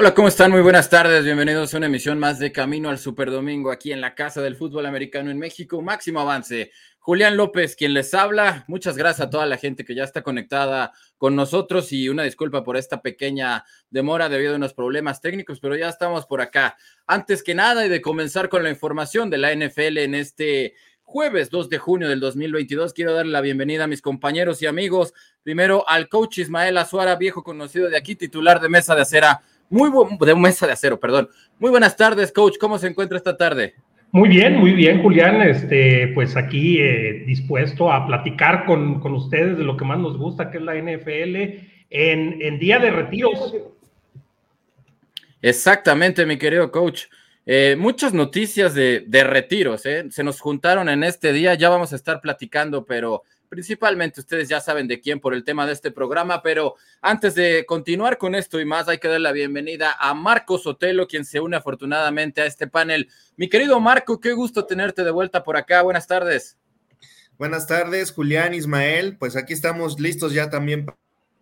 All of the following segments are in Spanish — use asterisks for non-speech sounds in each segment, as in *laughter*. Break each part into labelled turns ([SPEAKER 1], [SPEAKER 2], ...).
[SPEAKER 1] Hola, ¿cómo están? Muy buenas tardes. Bienvenidos a una emisión más de Camino al Superdomingo aquí en la Casa del Fútbol Americano en México. Máximo avance. Julián López, quien les habla. Muchas gracias a toda la gente que ya está conectada con nosotros y una disculpa por esta pequeña demora debido a unos problemas técnicos, pero ya estamos por acá. Antes que nada y de comenzar con la información de la NFL en este jueves 2 de junio del 2022, quiero darle la bienvenida a mis compañeros y amigos. Primero al coach Ismael Azuara, viejo conocido de aquí, titular de Mesa de Acera. Muy buen, de Mesa de Acero, perdón. Muy buenas tardes, coach. ¿Cómo se encuentra esta tarde?
[SPEAKER 2] Muy bien, muy bien, Julián. Este, pues aquí eh, dispuesto a platicar con, con, ustedes de lo que más nos gusta, que es la NFL, en, en día de retiros.
[SPEAKER 1] Exactamente, mi querido coach. Eh, muchas noticias de, de retiros, ¿eh? se nos juntaron en este día, ya vamos a estar platicando, pero principalmente ustedes ya saben de quién por el tema de este programa, pero antes de continuar con esto y más, hay que dar la bienvenida a Marco Sotelo, quien se une afortunadamente a este panel. Mi querido Marco, qué gusto tenerte de vuelta por acá. Buenas tardes.
[SPEAKER 3] Buenas tardes, Julián, Ismael. Pues aquí estamos listos ya también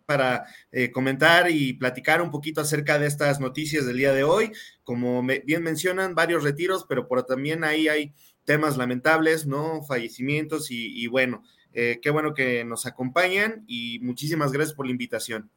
[SPEAKER 3] para eh, comentar y platicar un poquito acerca de estas noticias del día de hoy. Como bien mencionan, varios retiros, pero por también ahí hay temas lamentables, ¿no? Fallecimientos y bueno, eh, qué bueno que nos acompañan y muchísimas gracias por la invitación.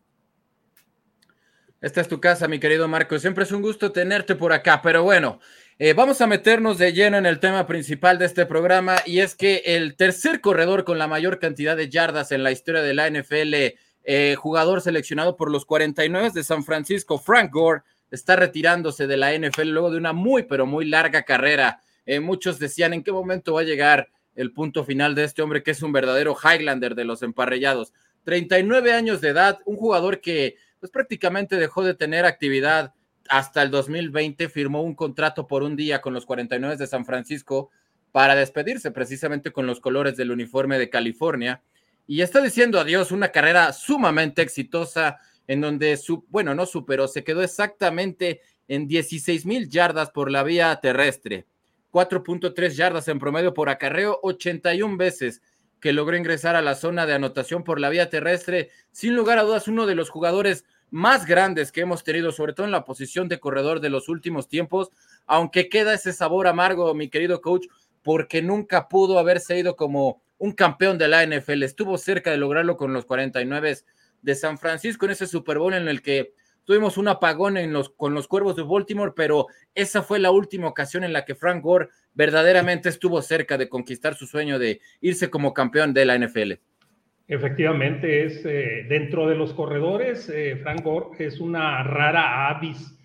[SPEAKER 1] Esta es tu casa, mi querido Marco. Siempre es un gusto tenerte por acá, pero bueno, eh, vamos a meternos de lleno en el tema principal de este programa y es que el tercer corredor con la mayor cantidad de yardas en la historia de la NFL, eh, jugador seleccionado por los 49 de San Francisco, Frank Gore, está retirándose de la NFL luego de una muy, pero muy larga carrera. muchos decían en qué momento va a llegar el punto final de este hombre que es un verdadero Highlander de los emparrellados. 39 años de edad, un jugador que pues prácticamente dejó de tener actividad hasta el 2020, firmó un contrato por un día con los 49 de San Francisco para despedirse precisamente con los colores del uniforme de California y está diciendo adiós una carrera sumamente exitosa en donde su, bueno, no superó, se quedó exactamente en 16 mil yardas por la vía terrestre. 4.3 yardas en promedio por acarreo, 81 veces que logró ingresar a la zona de anotación por la vía terrestre. Sin lugar a dudas, uno de los jugadores más grandes que hemos tenido, sobre todo en la posición de corredor de los últimos tiempos, aunque queda ese sabor amargo, mi querido coach, porque nunca pudo haberse ido como un campeón de la NFL. Estuvo cerca de lograrlo con los 49 de San Francisco en ese Super Bowl en el que Tuvimos un apagón en los, con los Cuervos de Baltimore, pero esa fue la última ocasión en la que Frank Gore verdaderamente estuvo cerca de conquistar su sueño de irse como campeón de la NFL.
[SPEAKER 2] Efectivamente, es eh, dentro de los corredores, eh, Frank Gore es una rara avis,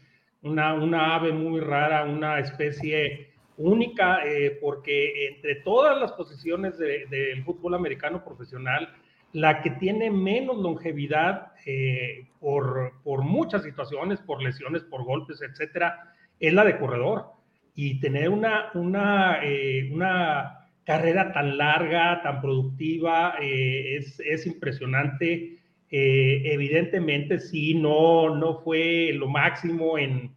[SPEAKER 2] una, ave muy rara, una especie única, eh, porque entre todas las posiciones del fútbol americano profesional, la que tiene menos longevidad eh, por, por, muchas situaciones, por lesiones, por golpes, etcétera, es la de corredor. Y tener una, una, eh, una carrera tan larga, tan productiva, eh, es, es, impresionante. evidentemente, sí, no, no fue lo máximo en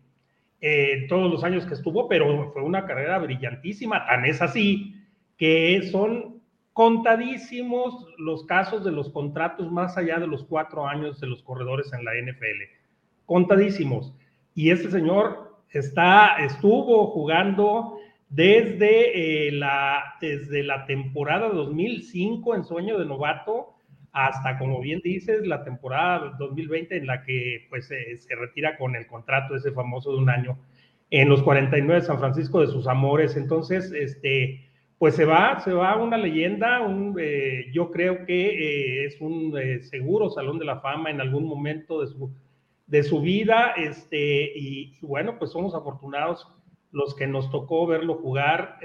[SPEAKER 2] todos los años que estuvo, pero fue una carrera brillantísima. Tan es así que son contadísimos los casos de los contratos más allá de los cuatro años de los corredores en la NFL. Contadísimos. Y este señor está, estuvo jugando desde, eh, la, desde la temporada 2005 en sueño de novato hasta, como bien dices, la temporada 2020 en la que pues, se retira con el contrato ese famoso de un año en los 49 de San Francisco de sus amores. Entonces, este, pues se va, se va una leyenda, un, eh, yo creo que eh, es un eh, seguro salón de la fama en algún momento de su, de su vida, este, y, bueno, pues somos afortunados los que nos tocó verlo jugar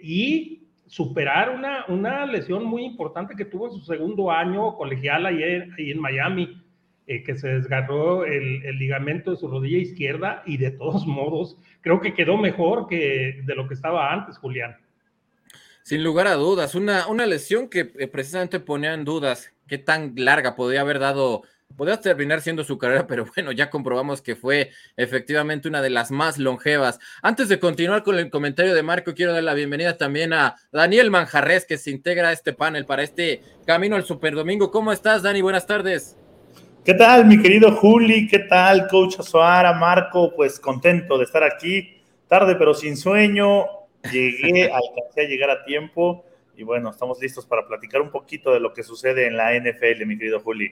[SPEAKER 2] y superar una, una lesión muy importante que tuvo en su segundo año colegial ahí, ahí en Miami, que se desgarró el, el, ligamento de su rodilla izquierda y de todos *laughs* modos creo que quedó mejor que de lo que estaba antes, Julián.
[SPEAKER 1] Sin lugar a dudas, una, una lesión que eh, precisamente ponía en dudas qué tan larga podría haber dado, podría terminar siendo su carrera, pero bueno, ya comprobamos que fue efectivamente una de las más longevas. Antes de continuar con el comentario de Marco, quiero dar la bienvenida también a Daniel Manjarres, que se integra a este panel para este camino al Super Domingo. ¿Cómo estás, Dani? Buenas tardes.
[SPEAKER 4] ¿Qué tal, mi querido Juli? ¿Qué tal, coach Azuara, Marco? Pues contento de estar aquí, tarde pero sin sueño, llegué, *laughs* alcancé a llegar a tiempo y bueno, estamos listos para platicar un poquito de lo que sucede en la NFL, mi querido Juli.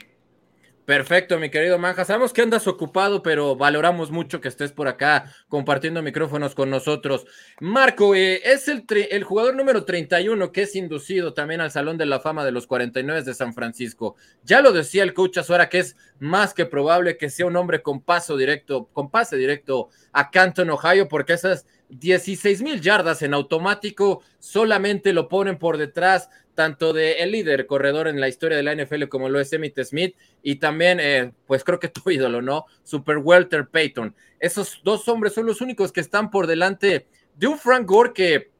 [SPEAKER 1] Perfecto, mi querido Manja. Sabemos que andas ocupado, pero valoramos mucho que estés por acá compartiendo micrófonos con nosotros. Marco, eh, es el, el, jugador número 31 que es inducido también al Salón de la Fama de los 49 de San Francisco. Ya lo decía el coach Azuara que es más que probable que sea un hombre con paso directo, con pase directo a Canton, Ohio, porque esas 16 mil yardas en automático solamente lo ponen por detrás tanto de el líder corredor en la historia de la NFL como lo es Emmitt Smith y también, eh, pues creo que *laughs* tu ídolo, ¿no? Super Walter Payton. Esos dos hombres son los únicos que están por delante de un Frank Gore que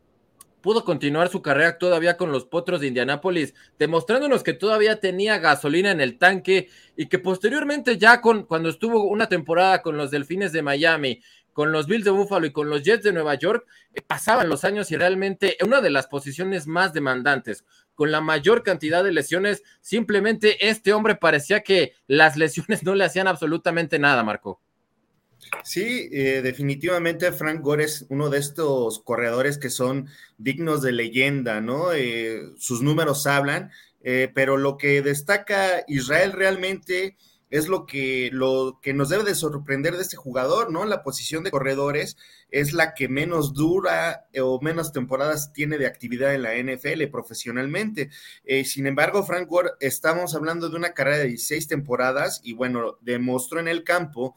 [SPEAKER 1] pudo continuar su carrera todavía con los Potros de Indianápolis, demostrándonos que todavía tenía gasolina en el tanque y que posteriormente ya con, cuando estuvo una temporada con los Delfines de Miami, con los Bills de Buffalo y con los Jets de Nueva York, eh, pasaban los años y realmente una de las posiciones más demandantes, con la mayor cantidad de lesiones, simplemente este hombre parecía que las lesiones no le hacían absolutamente nada, Marco.
[SPEAKER 3] Sí, eh, definitivamente Frank Gore es uno de estos corredores que son dignos de leyenda, ¿no? Eh, sus números hablan, eh, pero lo que destaca Israel realmente es lo que, lo que nos debe de sorprender de este jugador, ¿no? La posición de corredores es la que menos dura o menos temporadas tiene de actividad en la NFL profesionalmente. sin embargo, Frank Gore, estamos hablando de una carrera de 16 temporadas y bueno, demostró en el campo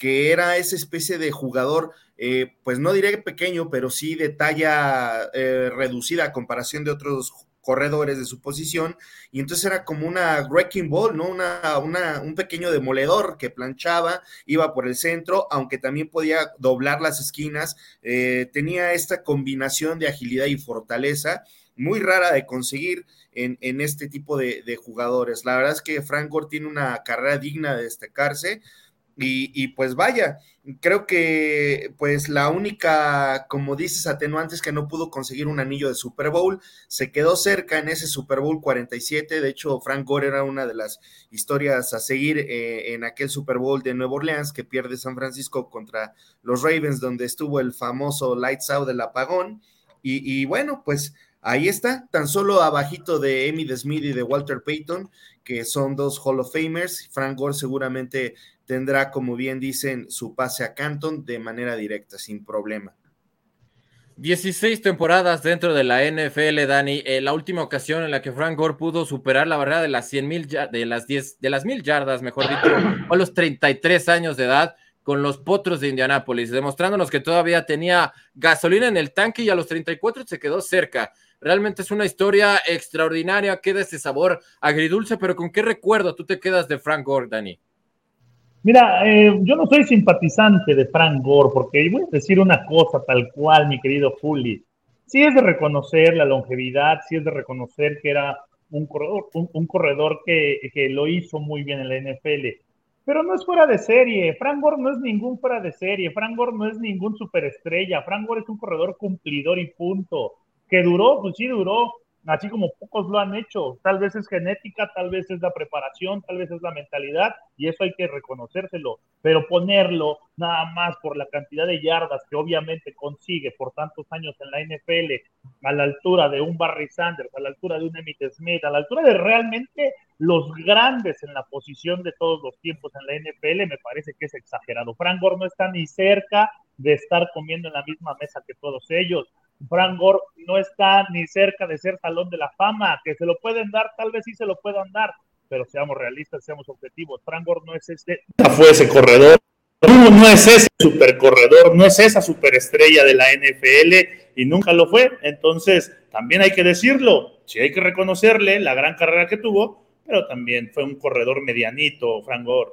[SPEAKER 3] que era esa especie de jugador, eh, pues no diré pequeño, pero sí de talla eh, reducida a comparación de otros corredores de su posición, y entonces era como una wrecking ball, ¿no? Una, una, un pequeño demoledor que planchaba, iba por el centro, aunque también podía doblar las esquinas, eh, tenía esta combinación de agilidad y fortaleza muy rara de conseguir en, en este tipo de, de, jugadores. La verdad es que Frank Gore tiene una carrera digna de destacarse, y, pues vaya, creo que pues la única, como dices, atenuante es que no pudo conseguir un anillo de Super Bowl, se quedó cerca en ese Super Bowl 47, de hecho Frank Gore era una de las historias a seguir eh, en aquel Super Bowl de Nueva Orleans que pierde San Francisco contra los Ravens, donde estuvo el famoso Lights Out del apagón, y, y bueno, pues ahí está, tan solo abajito de Emmy Smith y de Walter Payton, que son dos Hall of Famers. Frank Gore seguramente tendrá, como bien dicen, su pase a Canton de manera directa, sin problema.
[SPEAKER 1] 16 temporadas dentro de la NFL, Dani. Eh, la última ocasión en la que Frank Gore pudo superar la barrera de las 100 mil, de las 10, de las mil yardas, mejor dicho, a los 33 años de edad con los Potros de Indianápolis, demostrándonos que todavía tenía gasolina en el tanque y a los 34 se quedó cerca. Realmente es una historia extraordinaria, queda ese sabor agridulce, pero ¿con qué recuerdo tú te quedas de Frank Gore, Dani?
[SPEAKER 4] Mira, eh, yo no soy simpatizante de Frank Gore, porque voy a decir una cosa tal cual, mi querido Fully. Sí es de reconocer la longevidad, sí es de reconocer que era un corredor, un, corredor que, que, lo hizo muy bien en la NFL, pero no es fuera de serie. Frank Gore no es ningún fuera de serie. Frank Gore no es ningún superestrella. Frank Gore es un corredor cumplidor y punto. Que duró, pues sí duró así como pocos lo han hecho. Tal vez es genética, tal vez es la preparación, tal vez es la mentalidad, y eso hay que reconocérselo. Pero ponerlo nada más por la cantidad de yardas que obviamente consigue por tantos años en la NFL, a la altura de un Barry Sanders, a la altura de un Emmitt Smith, a la altura de realmente los grandes en la posición de todos los tiempos en la NFL, me parece que es exagerado. Frank Gore no está ni cerca de estar comiendo en la misma mesa que todos ellos. Frank Gore no está ni cerca de ser salón de la fama, que se lo pueden dar, tal vez sí se lo puedan dar, pero seamos realistas, seamos objetivos. Frank Gore no es este, fue ese corredor, no, es ese super corredor, no es esa superestrella de la NFL y nunca lo fue. Entonces, también hay que decirlo, sí hay que reconocerle la gran carrera que tuvo, pero también fue un corredor medianito, Frank Gore.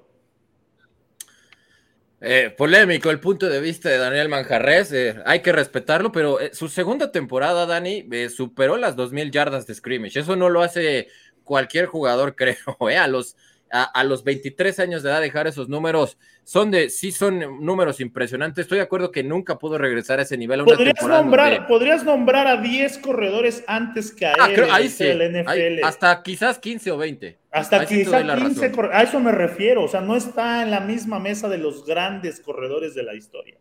[SPEAKER 1] Eh, polémico el punto de vista de Daniel Manjarres, eh, hay que respetarlo, pero eh, su segunda temporada, Dani, superó las 2.000 yardas de scrimmage. Eso no lo hace cualquier jugador, *laughs* creo. A los a, los 23 años de edad dejar esos números son de, sí son números impresionantes. Estoy de acuerdo que nunca pudo regresar a ese nivel.
[SPEAKER 5] ¿Podrías, nombrar, ¿Podrías nombrar a 10 corredores antes que a ah, él
[SPEAKER 1] ahí sí, NFL? hasta quizás 15 o 20.
[SPEAKER 5] Hasta quizás 15, a eso me refiero. O sea, no está en la misma mesa de los grandes corredores de la historia.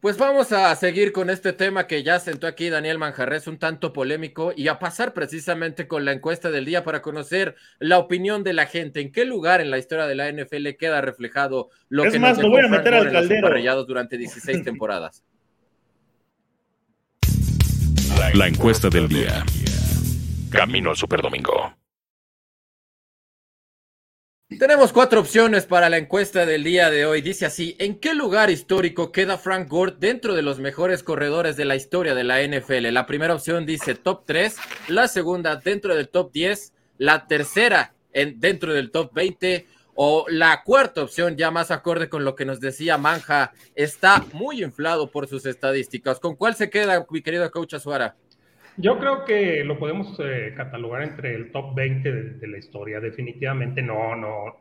[SPEAKER 1] Pues vamos a seguir con este tema que ya sentó aquí Daniel Manjarres, un tanto polémico, y a pasar precisamente con la encuesta del día para conocer la opinión de la gente. ¿En qué lugar en la historia de la NFL queda reflejado lo que
[SPEAKER 5] más, nos lo voy a meter al
[SPEAKER 1] caldero. durante 16 temporadas?
[SPEAKER 6] La encuesta del día. Camino al Superdomingo.
[SPEAKER 1] Tenemos cuatro opciones para la encuesta del día de hoy. Dice así, ¿en qué lugar histórico queda Frank Gore dentro de los mejores corredores de la historia de la NFL? La primera opción dice top 3, la segunda dentro del top 10, la tercera en, dentro del top 20 o la cuarta opción, ya más acorde con lo que nos decía Manja, está muy inflado por sus estadísticas. ¿Con cuál se queda, mi querido coach Azuara?
[SPEAKER 2] Yo creo que lo podemos eh, catalogar entre el top 20 de, la historia. Definitivamente no, no,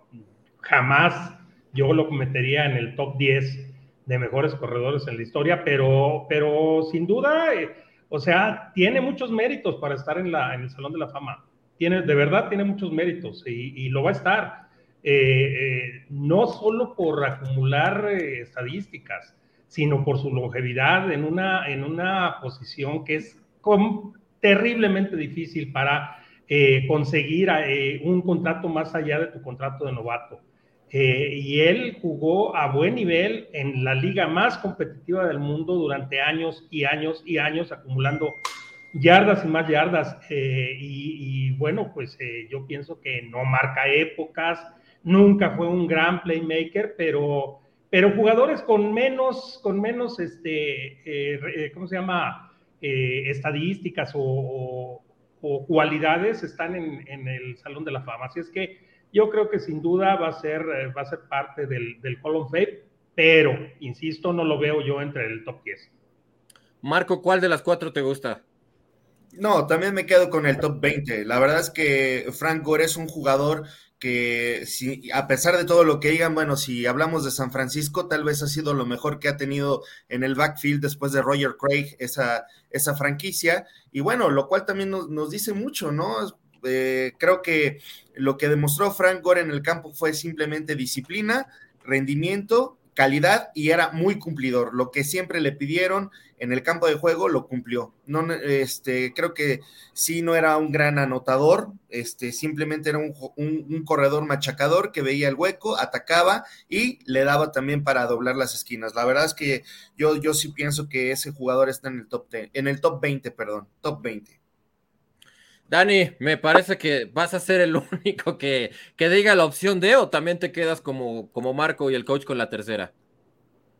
[SPEAKER 2] jamás yo lo metería en el top 10 de mejores corredores en la historia, pero, pero sin duda, eh, o sea, tiene muchos méritos para estar en, la, en el Salón de la Fama. Tiene, de verdad tiene muchos méritos y, lo va a estar. Eh, no solo por acumular estadísticas, sino por su longevidad en una, en una posición que es terriblemente difícil para eh, conseguir eh, un contrato más allá de tu contrato de novato. Eh, y él jugó a buen nivel en la liga más competitiva del mundo durante años y años y años, acumulando yardas y más yardas. Y, y, bueno, pues yo pienso que no marca épocas, nunca fue un gran playmaker, pero, pero jugadores con menos, con menos, este, ¿cómo se llama? Eh, estadísticas o, cualidades están en, el Salón de la Fama. Así es que yo creo que sin duda va a ser, eh, va a ser parte del, del Hall of Fame, pero, insisto, no lo veo yo entre el top 10.
[SPEAKER 1] Marco, ¿cuál de las cuatro te gusta?
[SPEAKER 3] No, también me quedo con el top 20. La verdad es que Frank Gore es un jugador que si, a pesar de todo lo que digan, bueno, si hablamos de San Francisco, tal vez ha sido lo mejor que ha tenido en el backfield después de Roger Craig esa, esa franquicia. Y bueno, lo cual también nos, dice mucho, ¿no? Eh, creo que lo que demostró Frank Gore en el campo fue simplemente disciplina, rendimiento calidad y era muy cumplidor. Lo que siempre le pidieron en el campo de juego lo cumplió. No, este, creo que sí no era un gran anotador, este, simplemente era un, corredor machacador que veía el hueco, atacaba y le daba también para doblar las esquinas. La verdad es que yo, yo sí pienso que ese jugador está en el top en el top 20, perdón, top 20.
[SPEAKER 1] Dani, me parece que vas a ser el *laughs* único que, que diga la opción D o también te quedas como, como Marco y el coach con la tercera.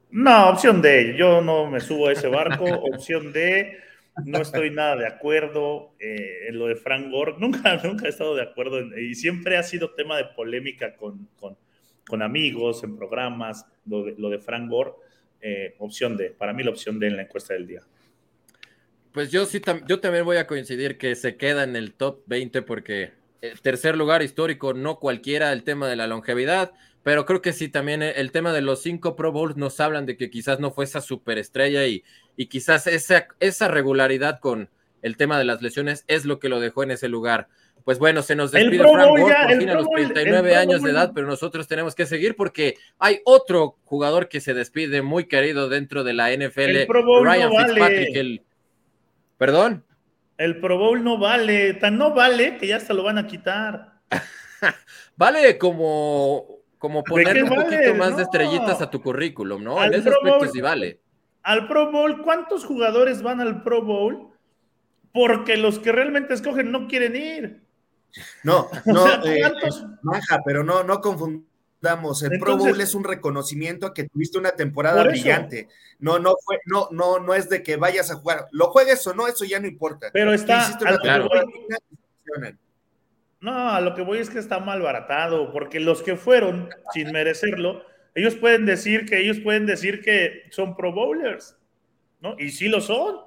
[SPEAKER 5] No, opción D. Yo no me subo a ese barco. *laughs* opción D. No estoy nada de acuerdo eh, en lo de Frank Gore. Nunca, nunca he estado de acuerdo y siempre ha sido tema de polémica con, con, amigos, en programas, lo de, lo de Frank Gore. Eh, opción D. Para mí la opción D en la encuesta del día.
[SPEAKER 1] Pues yo sí, yo también voy a coincidir que se queda en el top 20 porque el eh, tercer lugar histórico, no cualquiera, el tema de la longevidad, pero creo que sí, también el tema de los cinco Pro Bowls nos hablan de que quizás no fue esa superestrella y, y quizás esa, esa regularidad con el tema de las lesiones es lo que lo dejó en ese lugar. Pues bueno, se nos despide Frank Gore por fin a los 39 años de edad, pero nosotros tenemos que seguir porque hay otro jugador que se despide muy querido dentro de la NFL, Ryan Fitzpatrick, el ¿Perdón?
[SPEAKER 5] El Pro Bowl no vale, tan no vale que ya se lo van a quitar. *laughs*
[SPEAKER 1] vale como, como poner un poquito más de estrellitas a tu currículum, ¿no? en ese aspecto sí vale.
[SPEAKER 5] Al Pro Bowl, ¿cuántos jugadores van al Pro Bowl? Porque los que realmente escogen no quieren ir.
[SPEAKER 3] No, *laughs* no, eh, pero no, no damos. El Pro Bowl es un reconocimiento a que tuviste una temporada brillante. No, no fue, no, no, no es de que vayas a jugar. Lo juegues o no, eso ya no importa.
[SPEAKER 5] Pero está. no, a lo que voy es que está mal baratado, porque los que fueron sin merecerlo
[SPEAKER 4] ellos pueden decir que ellos pueden decir que son Pro Bowlers, ¿no? Y sí lo son.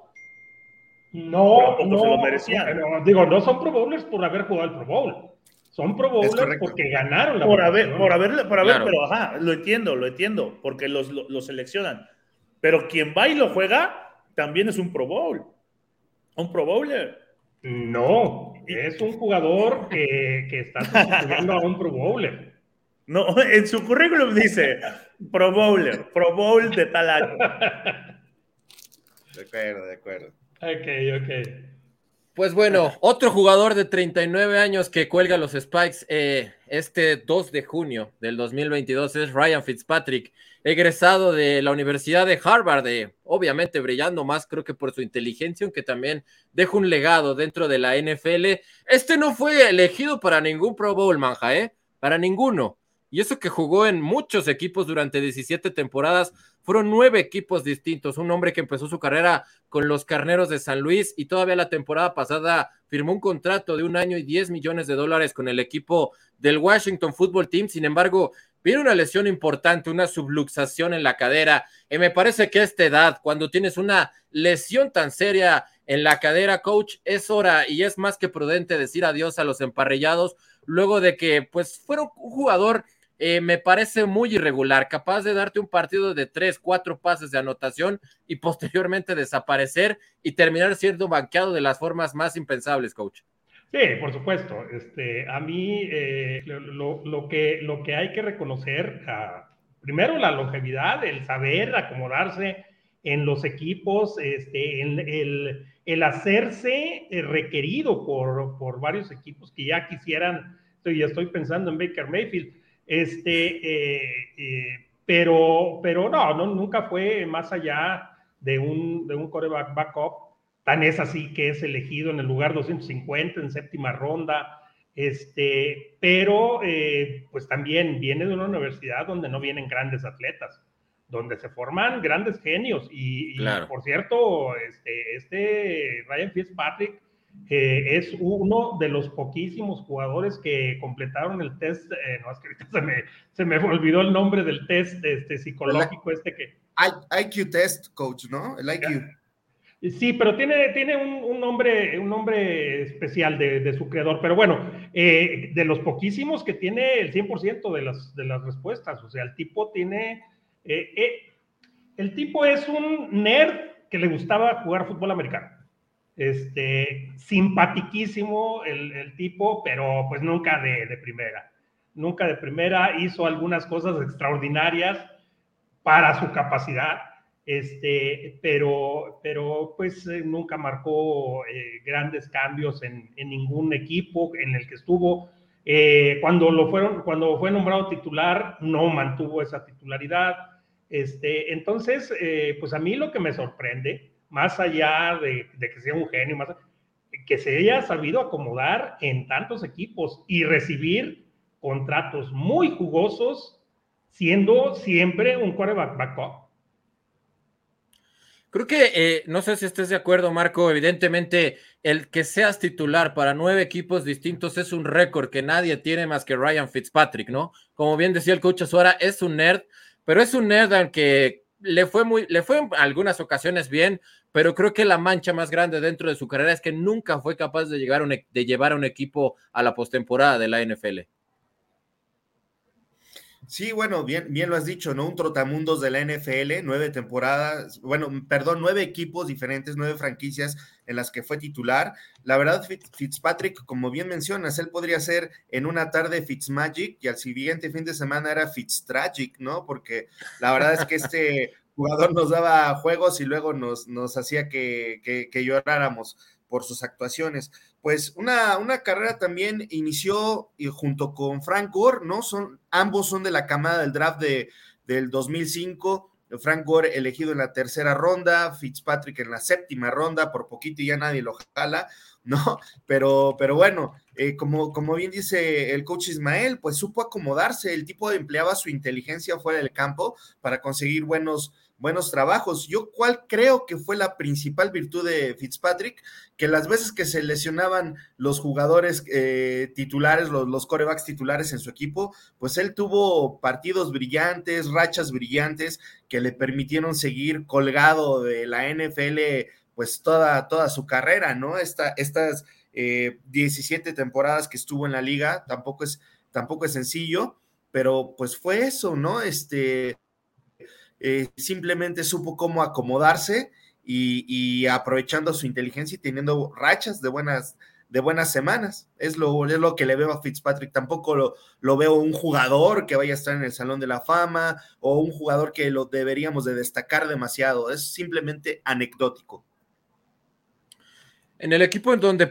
[SPEAKER 2] No, no, se lo merecían. digo, no son Pro Bowlers por haber jugado el Pro Bowl. Son Pro Bowlers porque ganaron
[SPEAKER 4] la Por haber, por haber, por haber, pero ajá, lo entiendo, lo entiendo, porque los, los, seleccionan. Pero quien va y lo juega también es un Pro Bowl. Un Pro Bowler.
[SPEAKER 2] No, es un jugador que, que está sustituyendo a un Pro Bowler. *laughs*
[SPEAKER 4] No, en su currículum dice Pro Bowler, Pro Bowl de tal año.
[SPEAKER 3] De acuerdo, de acuerdo.
[SPEAKER 2] Ok, ok.
[SPEAKER 1] Pues bueno, otro jugador de 39 años que cuelga los Spikes eh, este 2 de junio del 2022 es Ryan Fitzpatrick, egresado de la Universidad de Harvard, obviamente brillando más creo que por su inteligencia, aunque también deja un legado dentro de la NFL. Este no fue elegido para ningún Pro Bowl, manja, ¿eh? Para ninguno. Y eso que jugó en muchos equipos durante 17 temporadas, fueron nueve equipos distintos. Un hombre que empezó su carrera con los Carneros de San Luis y todavía la temporada pasada firmó un contrato de un año y 10 millones de dólares con el equipo del Washington Football Team. Sin embargo, viene una lesión importante, una subluxación en la cadera. Y me parece que a esta edad, cuando tienes una lesión tan seria en la cadera, coach, es hora y es más que prudente decir adiós a los emparrillados luego de que pues fuera un jugador eh, me parece muy irregular, capaz de darte un partido de tres, cuatro pases de anotación y posteriormente desaparecer y terminar siendo banqueado de las formas más impensables, coach.
[SPEAKER 2] Sí, por supuesto. Este, a mí eh, lo, que, lo que hay que reconocer, ah, primero la longevidad, el saber acomodarse en los equipos, este, el, el, hacerse eh, requerido por, por varios equipos que ya quisieran, ya estoy pensando en Baker Mayfield, este, eh, eh, pero, pero no, no, nunca fue más allá de un, de un coreback backup. Tan es así que es elegido en el lugar 250 en séptima ronda. Este, pero eh, pues también viene de una universidad donde no vienen grandes atletas, donde se forman grandes genios. Y, por cierto, este, este Ryan Fitzpatrick es uno de los poquísimos jugadores que completaron el test, eh, no, es que ahorita se me, se me, olvidó el nombre del test este, psicológico este que...
[SPEAKER 3] IQ test, coach, ¿no? El IQ.
[SPEAKER 2] Sí, pero tiene, tiene un, nombre, un nombre especial de, su creador. Pero bueno, eh, de los poquísimos que tiene el 100% de las, de las respuestas. O sea, el tipo tiene... Eh, el tipo es un nerd que le gustaba jugar fútbol americano. Este, simpatiquísimo el, tipo, pero pues nunca de, primera. Nunca de primera, hizo algunas cosas extraordinarias para su capacidad, este, pero, pero pues eh, nunca marcó eh, grandes cambios en, ningún equipo en el que estuvo. Eh, cuando, lo fueron, cuando fue nombrado titular, no mantuvo esa titularidad. Este, entonces, pues a mí lo que me sorprende más allá de, que sea un genio, más, que se haya sabido acomodar en tantos equipos y recibir contratos muy jugosos, siendo siempre un quarterback backup.
[SPEAKER 1] Creo que, eh, no sé si estés de acuerdo, Marco, evidentemente el que seas titular para nueve equipos distintos es un récord que nadie tiene más que Ryan Fitzpatrick, ¿no? Como bien decía el coach Azuara, es un nerd, pero es un nerd al que le fue muy, le fue en algunas ocasiones bien, pero creo que la mancha más grande dentro de su carrera es que nunca fue capaz de, llegar e, de llevar a un equipo a la postemporada de la NFL.
[SPEAKER 3] Sí, bueno, bien, bien lo has dicho, ¿no? Un trotamundos de la NFL, nueve temporadas, bueno, perdón, nueve equipos diferentes, nueve franquicias en las que fue titular. La verdad, Fitzpatrick, como bien mencionas, él podría ser en una tarde Fitzmagic y al siguiente fin de semana era Fitztragic, ¿no? Porque la verdad es que este *laughs* jugador nos daba juegos y luego nos, nos hacía que, que, lloráramos por sus actuaciones. Pues una, una carrera también inició junto con Frank Gore, ¿no? Son, ambos son de la camada del draft de, del 2005. Frank Gore elegido en la tercera ronda, Fitzpatrick en la séptima ronda, por poquito y ya nadie lo jala, ¿no? *laughs* Pero, pero bueno, eh, como, como bien dice el coach Ismael, pues supo acomodarse, el tipo empleaba su inteligencia fuera del campo para conseguir buenos, buenos trabajos. Yo cuál creo que fue la principal virtud de Fitzpatrick, que las veces que se lesionaban los jugadores eh, titulares, los, los corebacks titulares en su equipo, pues él tuvo partidos brillantes, rachas brillantes que le permitieron seguir colgado de la NFL pues toda, toda su carrera, ¿no? Esta, estas 17 eh, temporadas que estuvo en la liga, tampoco es, tampoco es sencillo, pero pues fue eso, ¿no? Este, eh, simplemente supo cómo acomodarse y, aprovechando su inteligencia y teniendo rachas de buenas, de buenas semanas. Es lo, es lo que le veo a Fitzpatrick. Tampoco lo, lo, veo un jugador que vaya a estar en el Salón de la Fama o un jugador que lo deberíamos de destacar demasiado. Es simplemente anecdótico.
[SPEAKER 1] En el equipo en donde,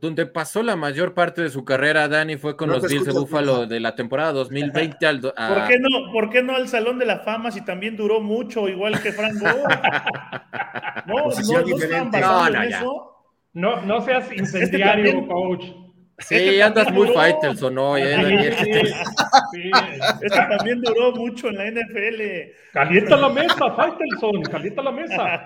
[SPEAKER 1] donde pasó la mayor parte de su carrera, Dani, fue con los Bills de Buffalo de la temporada 2020 al... ¿Por,
[SPEAKER 4] qué no, ¿Por qué no al Salón de la Fama si también duró mucho, igual que Frank Gore? *laughs*
[SPEAKER 2] no, no, no, no, no, no seas este incendiario, coach.
[SPEAKER 1] Sí, este andas muy o ¿no? Sí,
[SPEAKER 4] sí, Este también duró mucho en la NFL.
[SPEAKER 2] Calienta la mesa, Faitelson, calienta la mesa.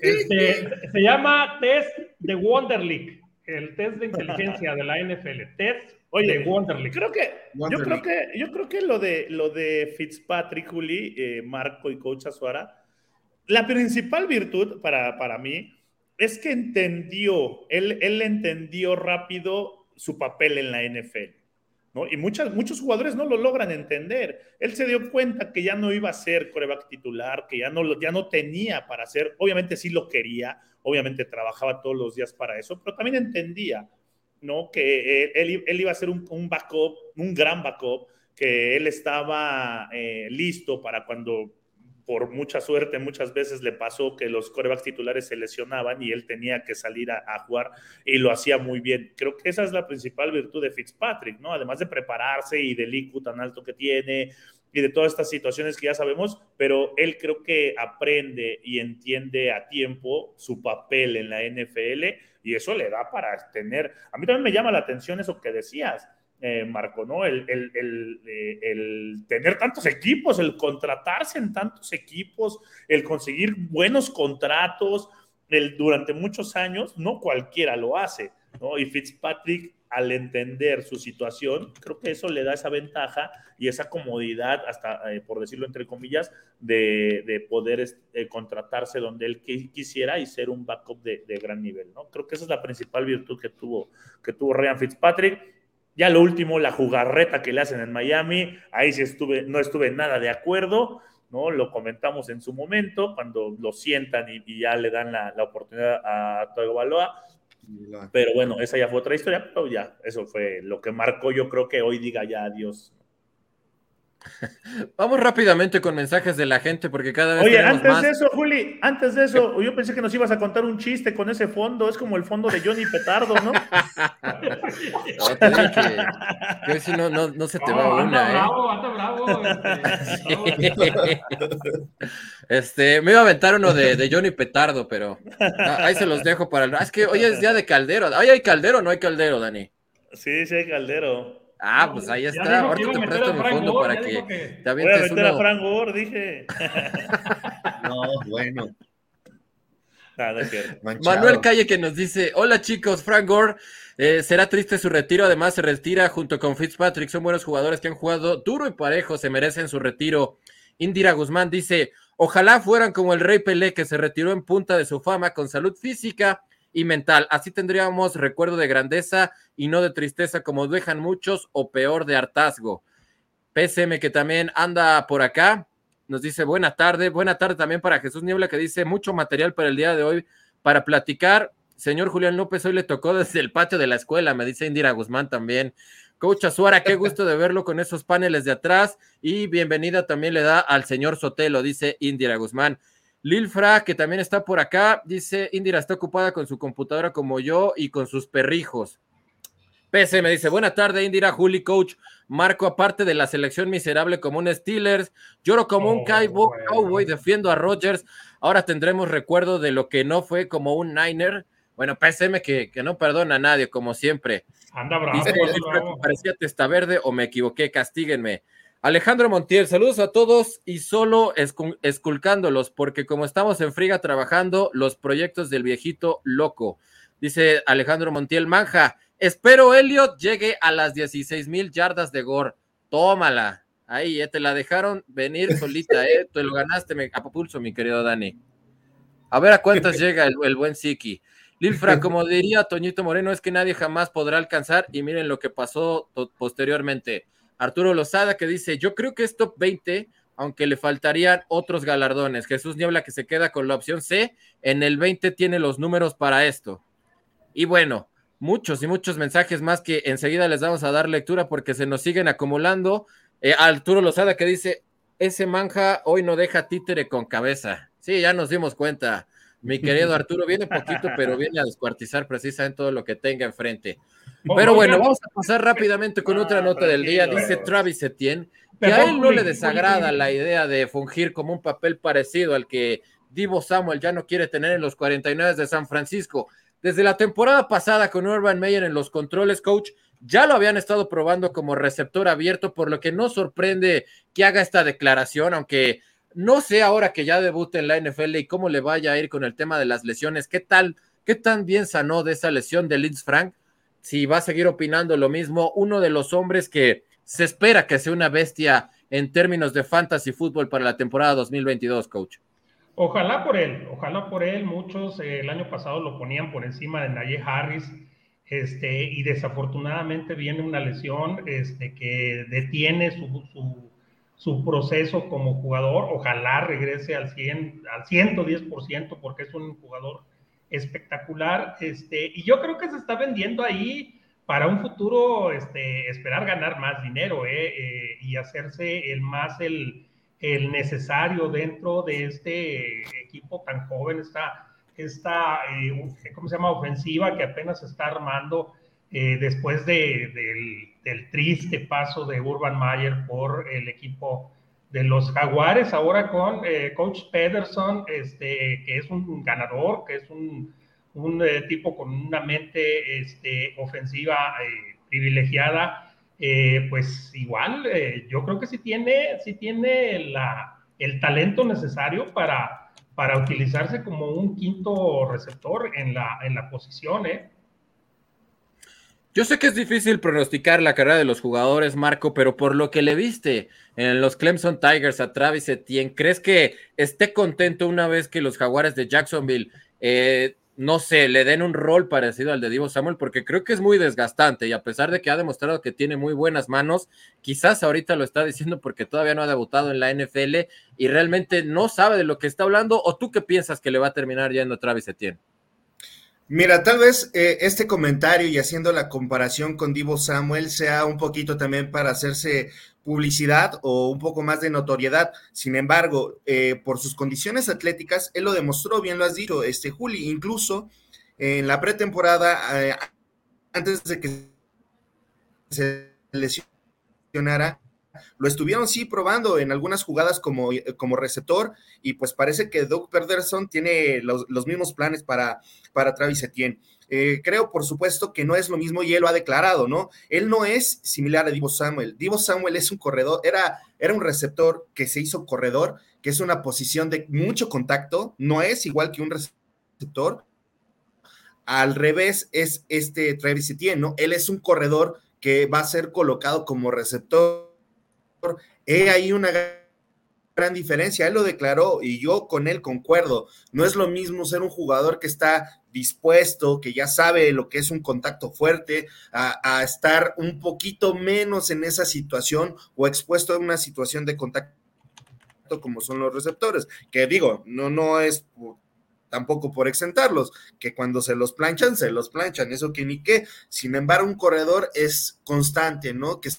[SPEAKER 2] Este, se llama test de Wonderlic, el test de inteligencia de la NFL. Test
[SPEAKER 4] Oye, de Wonderlic. Creo que, yo creo que, yo creo que lo de lo de Fitzpatrick, Juli, eh, Marco y Coach Azuara, la principal virtud para, para mí es que entendió, él, él entendió rápido su papel en la NFL. ¿no? Y muchas, muchos jugadores no lo logran entender. Él se dio cuenta que ya no iba a ser coreback titular, que ya no, ya no tenía para hacer, obviamente sí lo quería, obviamente trabajaba todos los días para eso, pero también entendía ¿no? que él, él, iba a ser un, un, backup, un gran backup, que él estaba eh, listo para cuando por mucha suerte muchas veces le pasó que los corebacks titulares se lesionaban y él tenía que salir a, jugar y lo hacía muy bien. Creo que esa es la principal virtud de Fitzpatrick, ¿no? Además de prepararse y del IQ tan alto que tiene y de todas estas situaciones que ya sabemos, pero él creo que aprende y entiende a tiempo su papel en la NFL y eso le da para tener, a mí también me llama la atención eso que decías eh, Marco, ¿no? El, eh, el, tener tantos equipos, el contratarse en tantos equipos, el conseguir buenos contratos el, durante muchos años, no cualquiera lo hace, ¿no? Y Fitzpatrick, al entender su situación, creo que eso le da esa ventaja y esa comodidad, hasta eh, por decirlo entre comillas, de, poder contratarse donde él quisiera y ser un backup de, de, gran nivel, ¿no? Creo que esa es la principal virtud que tuvo, que tuvo Ryan Fitzpatrick ya lo último, la jugarreta que le hacen en Miami, ahí sí estuve, no estuve nada de acuerdo, ¿no? Lo comentamos en su momento, cuando lo sientan y, ya le dan la, oportunidad a Toyo Baloa. Pero bueno, esa ya fue otra historia, pero ya, eso fue lo que marcó, yo creo que hoy diga ya adiós *laughs*
[SPEAKER 1] Vamos rápidamente con mensajes de la gente porque cada vez
[SPEAKER 4] Oye, antes de eso, Juli, antes de eso, yo pensé que nos ibas a contar un chiste con ese fondo, es como el fondo de Johnny Petardo, ¿no? *laughs*
[SPEAKER 1] que, si no, no, se te va una, ¿eh?
[SPEAKER 2] bravo, anda bravo.
[SPEAKER 1] Este, *laughs* este, me iba a aventar uno de, Johnny Petardo, pero ah, ahí se los dejo para el... Ah, es que hoy es día de caldero. ¿Hoy hay caldero o no hay caldero, Dani?
[SPEAKER 4] Sí, sí hay caldero.
[SPEAKER 1] Ah, pues ahí está. Ahorita te presto mi fondo para que,
[SPEAKER 4] te Voy a meter a Frank Gore, dije. *laughs*
[SPEAKER 3] no, bueno.
[SPEAKER 1] Manuel Calle que nos dice, hola chicos, Frank Gore, eh, será triste su retiro, además se retira junto con Fitzpatrick, son buenos jugadores que han jugado duro y parejo, se merecen su retiro. Indira Guzmán dice, ojalá fueran como el Rey Pelé que se retiró en punta de su fama con salud física y mental. Así tendríamos recuerdo de grandeza y no de tristeza como dejan muchos o peor de hartazgo. PSM que también anda por acá, nos dice buena tarde, buena tarde también para Jesús Niebla que dice mucho material para el día de hoy para platicar. Señor Julián López, hoy le tocó desde el patio de la escuela, me dice Indira Guzmán también. Coach Azuara, qué *laughs* gusto de verlo con esos paneles de atrás y bienvenida también le da al señor Sotelo, dice Indira Guzmán. Lilfra, que también está por acá, dice, Indira está ocupada con su computadora como yo y con sus perrijos. PC me dice, buena tarde, Indira, Juli, coach. Marco, aparte de la selección miserable como un Steelers, lloro como un oh, cowboy, defiendo a Rogers. Ahora tendremos recuerdo de lo que no fue como un Niner. Bueno, PSM que, que no perdona a nadie, como siempre.
[SPEAKER 2] Anda bravo.
[SPEAKER 1] Dice, parecía testa verde o me equivoqué, castíguenme. Alejandro Montiel, saludos a todos y solo esculcándolos, porque como estamos en friga trabajando los proyectos del viejito loco. Dice Alejandro Montiel, manja, espero Elliot llegue a las 16 mil yardas de gore. Tómala. Ahí, ya te la dejaron venir *laughs* solita, ¿eh? Te lo ganaste a pulso, mi querido Dani. A ver a cuántas *laughs* llega el, el buen Siki. Lilfra, *laughs* como diría Toñito Moreno, es que nadie jamás podrá alcanzar y miren lo que pasó posteriormente. Arturo Lozada que dice, yo creo que es top 20, aunque le faltarían otros galardones. Jesús Niebla que se queda con la opción C, en el 20 tiene los números para esto. Y bueno, muchos y muchos mensajes más que enseguida les vamos a dar lectura porque se nos siguen acumulando. Eh, Arturo Lozada que dice, ese manja hoy no deja títere con cabeza. Sí, ya nos dimos cuenta. Mi querido *laughs* Arturo viene poquito, pero viene a descuartizar precisamente todo lo que tenga enfrente. Pero bueno, vamos a pasar rápidamente con otra nota del día. Dice Travis Etienne que a él no le desagrada la idea de fungir como un papel parecido al que Divo Samuel ya no quiere tener en los 49 de San Francisco. Desde la temporada pasada con Urban Meyer en los controles, coach, ya lo habían estado probando como receptor abierto, por lo que no sorprende que haga esta declaración, aunque no sé ahora que ya debute en la NFL y cómo le vaya a ir con el tema de las lesiones, qué tal, qué tan bien sanó de esa lesión de Linz Frank, si va a seguir opinando lo mismo, uno de los hombres que se espera que sea una bestia en términos de fantasy fútbol para la temporada 2022, coach.
[SPEAKER 2] Ojalá por él, ojalá por él. Muchos eh, el año pasado lo ponían por encima de Naye Harris, este, y desafortunadamente viene una lesión este, que detiene su, su su proceso como jugador. Ojalá regrese al, 100, al 110% porque es un jugador espectacular. Este, y yo creo que se está vendiendo ahí para un futuro este, esperar ganar más dinero eh, eh, y hacerse el más el, el, necesario dentro de este equipo tan joven, esta, esta eh, ¿cómo se llama? Ofensiva que apenas se está armando después de, del del triste paso de Urban Mayer por el equipo de los Jaguares, ahora con eh, Coach Pederson, este, que es un ganador, que es un, un eh, tipo con una mente este, ofensiva eh, privilegiada, pues igual, yo creo que sí tiene, sí tiene la, el talento necesario para, para utilizarse como un quinto receptor en la, en la posición, ¿eh?
[SPEAKER 1] Yo sé que es difícil pronosticar la carrera de los jugadores, Marco, pero por lo que le viste en los Clemson Tigers a Travis Etienne, ¿crees que esté contento una vez que los Jaguares de Jacksonville, eh, no sé, le den un rol parecido al de Divo Samuel? Porque creo que es muy desgastante y a pesar de que ha demostrado que tiene muy buenas manos, quizás ahorita lo está diciendo porque todavía no ha debutado en la NFL y realmente no sabe de lo que está hablando. ¿O tú qué piensas que le va a terminar yendo a Travis Etienne?
[SPEAKER 3] Mira, tal vez eh, este comentario y haciendo la comparación con Divo Samuel sea un poquito también para hacerse publicidad o un poco más de notoriedad. Sin embargo, eh, por sus condiciones atléticas, él lo demostró, bien lo has dicho, este Juli, incluso en la pretemporada, eh, antes de que se lesionara, lo estuvieron sí probando en algunas jugadas como, como receptor y pues parece que Doug Pederson tiene los, mismos planes para, para Travis Etienne. Eh, creo, por supuesto, que no es lo mismo y él lo ha declarado, ¿no? Él no es similar a Divo Samuel. Divo Samuel es un corredor, era, era un receptor que se hizo corredor, que es una posición de mucho contacto, no es igual que un receptor. Al revés es este Travis Etienne, ¿no? Él es un corredor que va a ser colocado como receptor He ahí una gran diferencia. Él lo declaró y yo con él concuerdo. No es lo mismo ser un jugador que está dispuesto, que ya sabe lo que es un contacto fuerte, a, estar un poquito menos en esa situación o expuesto a una situación de contacto como son los receptores, que digo, no, no es tampoco por exentarlos, que cuando se los planchan, se los planchan, eso que ni qué. Sin embargo, un corredor es constante, ¿no? Que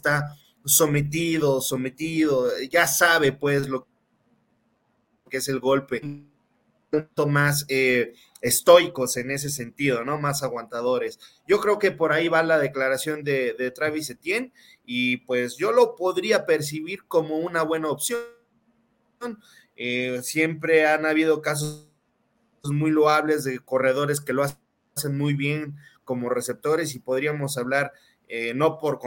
[SPEAKER 3] está sometido, sometido, ya sabe pues lo que es el golpe, más eh, estoicos en ese sentido, ¿no? Más aguantadores. Yo creo que por ahí va la declaración de, Travis Etienne y pues yo lo podría percibir como una buena opción. Eh, siempre han habido casos muy loables de corredores que lo hacen muy bien como receptores y podríamos hablar, eh, no por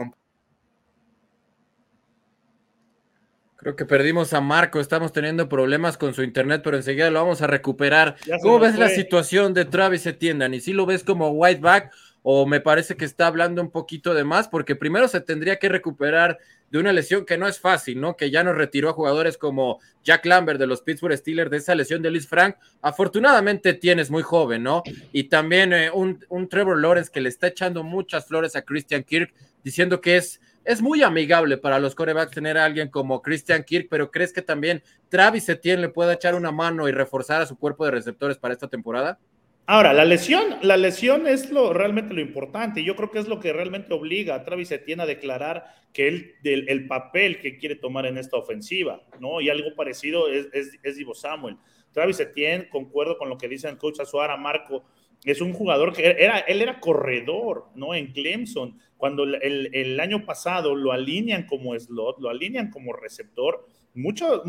[SPEAKER 1] Creo que perdimos a Marco, estamos teniendo problemas con su internet, pero enseguida lo vamos a recuperar. ¿Cómo ves la situación de Travis Etienne, ¿Y si lo ves como whiteback o me parece que está hablando un poquito de más? Porque primero se tendría que recuperar de una lesión que no es fácil, ¿no? Que ya nos retiró a jugadores como Jack Lambert de los Pittsburgh Steelers de esa lesión de Liz Frank. Afortunadamente tienes muy joven, ¿no? Y también eh, un, un Trevor Lawrence que le está echando muchas flores a Christian Kirk, diciendo que es es muy amigable para los corebacks tener a alguien como Christian Kirk, pero ¿crees que también Travis Etienne le pueda echar una mano y reforzar a su cuerpo de receptores para esta temporada?
[SPEAKER 4] Ahora, la lesión, la lesión es lo realmente lo importante. Yo creo que es lo que realmente obliga a Travis Etienne a declarar que él, el papel que quiere tomar en esta ofensiva, ¿no? Y algo parecido es, es, Divo Samuel. Travis Etienne, concuerdo con lo que dice el coach Azuara, Marco, es un jugador que era, él era corredor, ¿no? En Clemson. Cuando el, año pasado lo alinean como slot, lo alinean como receptor, mucho,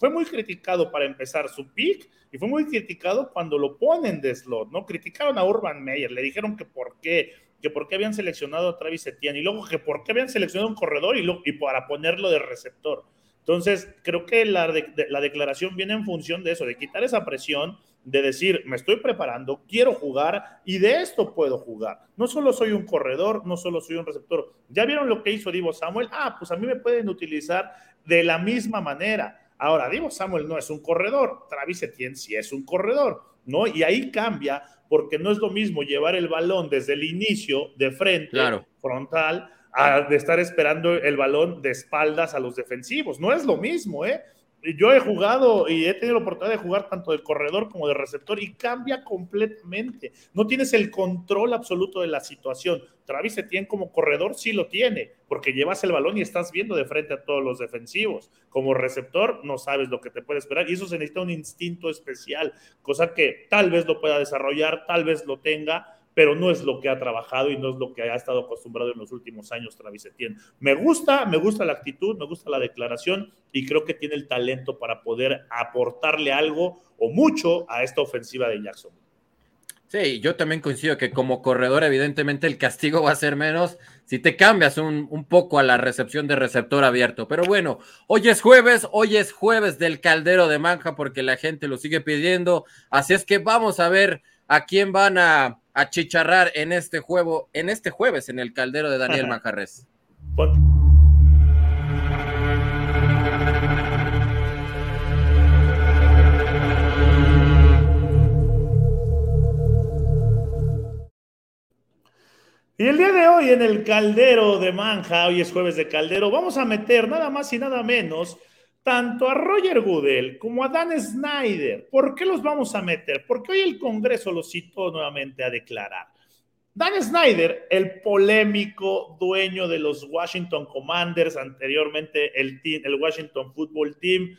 [SPEAKER 4] fue, muy criticado para empezar su pick y fue muy criticado cuando lo ponen de slot, ¿no? Criticaron a Urban Meyer, le dijeron que por qué, que por qué habían seleccionado a Travis Etienne y luego que por qué habían seleccionado un corredor y, y para ponerlo de receptor. Entonces, creo que la, la declaración viene en función de eso, de quitar esa presión, de decir, me estoy preparando, quiero jugar y de esto puedo jugar. No solo soy un corredor, no solo soy un receptor. ¿Ya vieron lo que hizo Divo Samuel? Ah, pues a mí me pueden utilizar de la misma manera. Ahora, Divo Samuel no es un corredor, Travis Etienne sí es un corredor, ¿no? Y ahí cambia porque no es lo mismo llevar el balón desde el inicio de frente, frontal, a de estar esperando el balón de espaldas a los defensivos. No es lo mismo, ¿eh? Yo he jugado y he tenido la oportunidad de jugar tanto de corredor como de receptor y cambia completamente. No tienes el control absoluto de la situación. Travis Etienne como corredor sí lo tiene, porque llevas el balón y estás viendo de frente a todos los defensivos. Como receptor no sabes lo que te puede esperar y eso se necesita un instinto especial, cosa que tal vez lo pueda desarrollar, tal vez lo tenga, pero no es lo que ha trabajado y no es lo que ha estado acostumbrado en los últimos años Travis Etienne. Me gusta, me gusta la actitud, me gusta la declaración y creo que tiene el talento para poder aportarle algo o mucho a esta ofensiva de Jackson.
[SPEAKER 1] Sí, yo también coincido que como corredor, evidentemente el castigo va a ser menos si te cambias un, un, poco a la recepción de receptor abierto. Pero bueno, hoy es jueves, hoy es jueves del caldero de manja porque la gente lo sigue pidiendo. Así es que vamos a ver a quién van a, a chicharrar en este juego, en este jueves en el caldero de Daniel Macarres.
[SPEAKER 4] Y el día de hoy en el caldero de Manja, hoy es jueves de caldero, vamos a meter nada más y nada menos tanto a Roger Goodell como a Dan Snyder. ¿Por qué los vamos a meter? Porque hoy el Congreso los citó nuevamente a declarar. Dan Snyder, el polémico dueño de los Washington Commanders, anteriormente el, el Washington Football Team,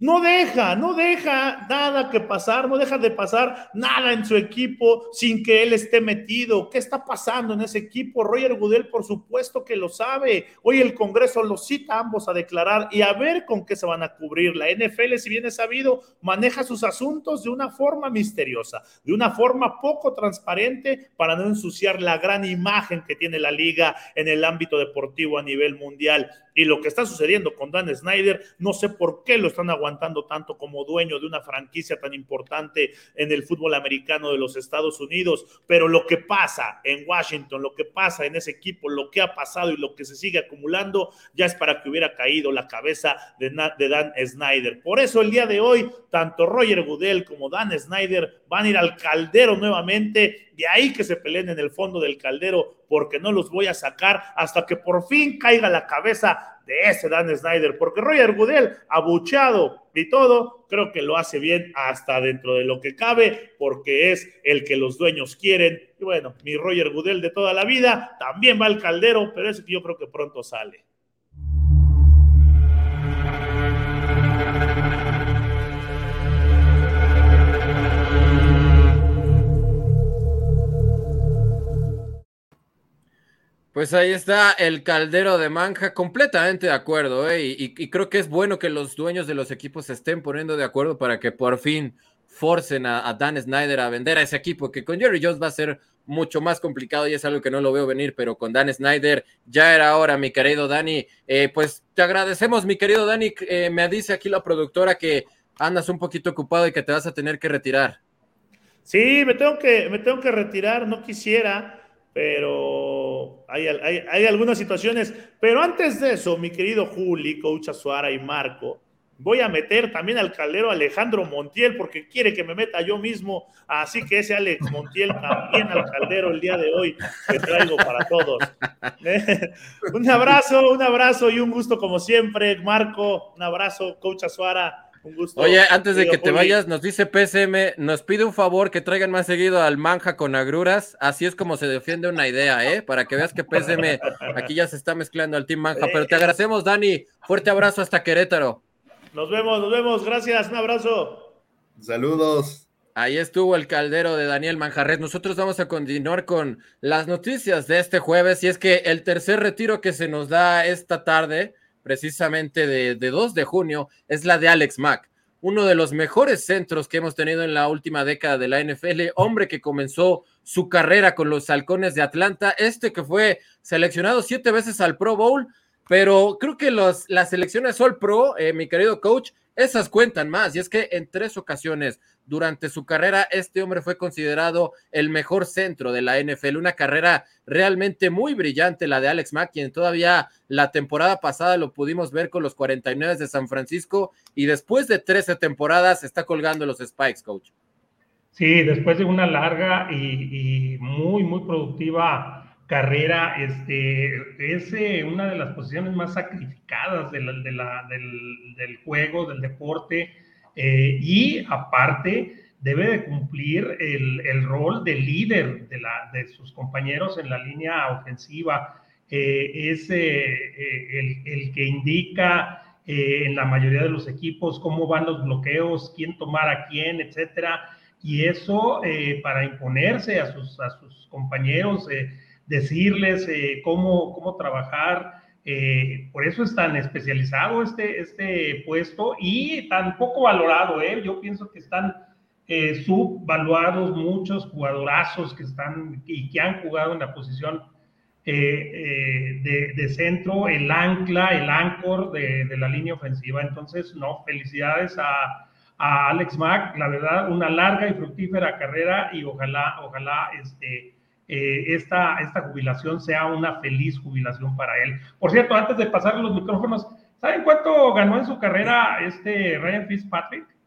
[SPEAKER 4] no deja, no deja nada que pasar, no deja de pasar nada en su equipo sin que él esté metido. ¿Qué está pasando en ese equipo? Roger Goodell, por supuesto que lo sabe. Hoy el Congreso los cita ambos a declarar y a ver con qué se van a cubrir. La NFL, si bien es sabido, maneja sus asuntos de una forma misteriosa, de una forma poco transparente para no ensuciar la gran imagen que tiene la liga en el ámbito deportivo a nivel mundial. Y lo que está sucediendo con Dan Snyder, no sé por qué lo están aguantando tanto como dueño de una franquicia tan importante en el fútbol americano de los Estados Unidos, pero lo que pasa en Washington, lo que pasa en ese equipo, lo que ha pasado y lo que se sigue acumulando, ya es para que hubiera caído la cabeza de, Dan Snyder. Por eso el día de hoy, tanto Roger Goodell como Dan Snyder van a ir al caldero nuevamente, de ahí que se peleen en el fondo del caldero porque no los voy a sacar hasta que por fin caiga la cabeza de ese Dan Snyder, porque Roger Goodell, abucheado y todo, creo que lo hace bien hasta dentro de lo que cabe, porque es el que los dueños quieren. Y bueno, mi Roger Goodell de toda la vida también va al caldero, pero ese que yo creo que pronto sale.
[SPEAKER 1] Pues ahí está el caldero de Manja, completamente de acuerdo, ¿eh? y, creo que es bueno que los dueños de los equipos se estén poniendo de acuerdo para que por fin forcen a, Dan Snyder a vender a ese equipo, que con Jerry Jones va a ser mucho más complicado y es algo que no lo veo venir, pero con Dan Snyder ya era hora, mi querido Dani. Eh, pues te agradecemos, mi querido Dani. Eh, me dice aquí la productora que andas un poquito ocupado y que te vas a tener que retirar.
[SPEAKER 4] Sí, me tengo que, me tengo que retirar, no quisiera, pero hay, hay, algunas situaciones. Pero antes de eso, mi querido Juli, Coach Azuara y Marco, Voy a meter también al caldero Alejandro Montiel porque quiere que me meta yo mismo. Así que ese Alex Montiel también al caldero el día de hoy que traigo para todos. *laughs* un abrazo, un abrazo y un gusto como siempre, Marco. Un abrazo, Coach Azuara. Un gusto.
[SPEAKER 1] Oye, antes de que te vayas, nos dice PSM, nos pide un favor que traigan más seguido al manja con agruras. Así es como se defiende una idea, ¿eh? Para que veas que PSM aquí ya se está mezclando al Team Manja. Pero te agradecemos, Dani. Fuerte abrazo hasta Querétaro.
[SPEAKER 4] Nos vemos, nos vemos. Gracias, un abrazo.
[SPEAKER 3] Saludos.
[SPEAKER 1] Ahí estuvo el caldero de Daniel Manjarres. Nosotros vamos a continuar con las noticias de este jueves. Y es que el tercer retiro que se nos da esta tarde, precisamente de, de 2 de junio, es la de Alex Mack, uno de los mejores centros que hemos tenido en la última década de la NFL. Hombre que comenzó su carrera con los halcones de Atlanta. Este que fue seleccionado siete veces al Pro Bowl pero creo que las elecciones All Pro, eh, mi querido coach, esas cuentan más. Y es que en tres ocasiones durante su carrera, este hombre fue considerado el mejor centro de la NFL. Una carrera realmente muy brillante, la de Alex Mack, quien todavía la temporada pasada lo pudimos ver con los 49 de San Francisco. Y después de 13 temporadas, está colgando los Spikes, coach.
[SPEAKER 2] Sí, después de una larga y, muy, muy productiva carrera, este, es eh, una de las posiciones más sacrificadas de del, del, juego, del deporte, eh, y aparte debe de cumplir el, el rol de líder de, la, de, sus compañeros en la línea ofensiva. Eh, es el, el, que indica en la mayoría de los equipos cómo van los bloqueos, quién tomar a quién, etcétera. Y eso para imponerse a sus, a sus compañeros decirles eh, cómo, cómo trabajar. Eh, por eso es tan especializado este, este puesto y tan poco valorado. ¿eh? Yo pienso que están subvaluados muchos jugadorazos que están y que han jugado en la posición de, de, centro, el ancla, el ancor de, de, la línea ofensiva. Entonces, no, felicidades a, a Alex Mack, la verdad, una larga y fructífera carrera y ojalá, ojalá, este, eh, esta, esta jubilación sea una feliz jubilación para él. Por cierto, antes de pasar los micrófonos, ¿saben cuánto ganó en su carrera este Ryan Fitzpatrick?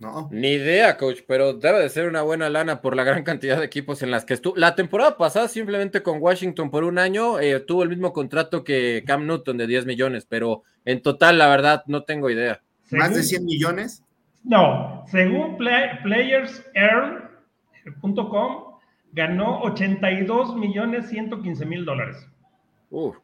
[SPEAKER 1] No. Ni idea, coach, pero debe de ser una buena lana por la gran cantidad de equipos en las que estuvo. La temporada pasada, simplemente con Washington por un año, eh, tuvo el mismo contrato que Cam Newton de 10 millones, pero en total, la verdad, no tengo idea.
[SPEAKER 3] ¿Más de 100 millones?
[SPEAKER 2] No, según playersearn.com, ganó 82 millones 115 mil dólares.
[SPEAKER 1] O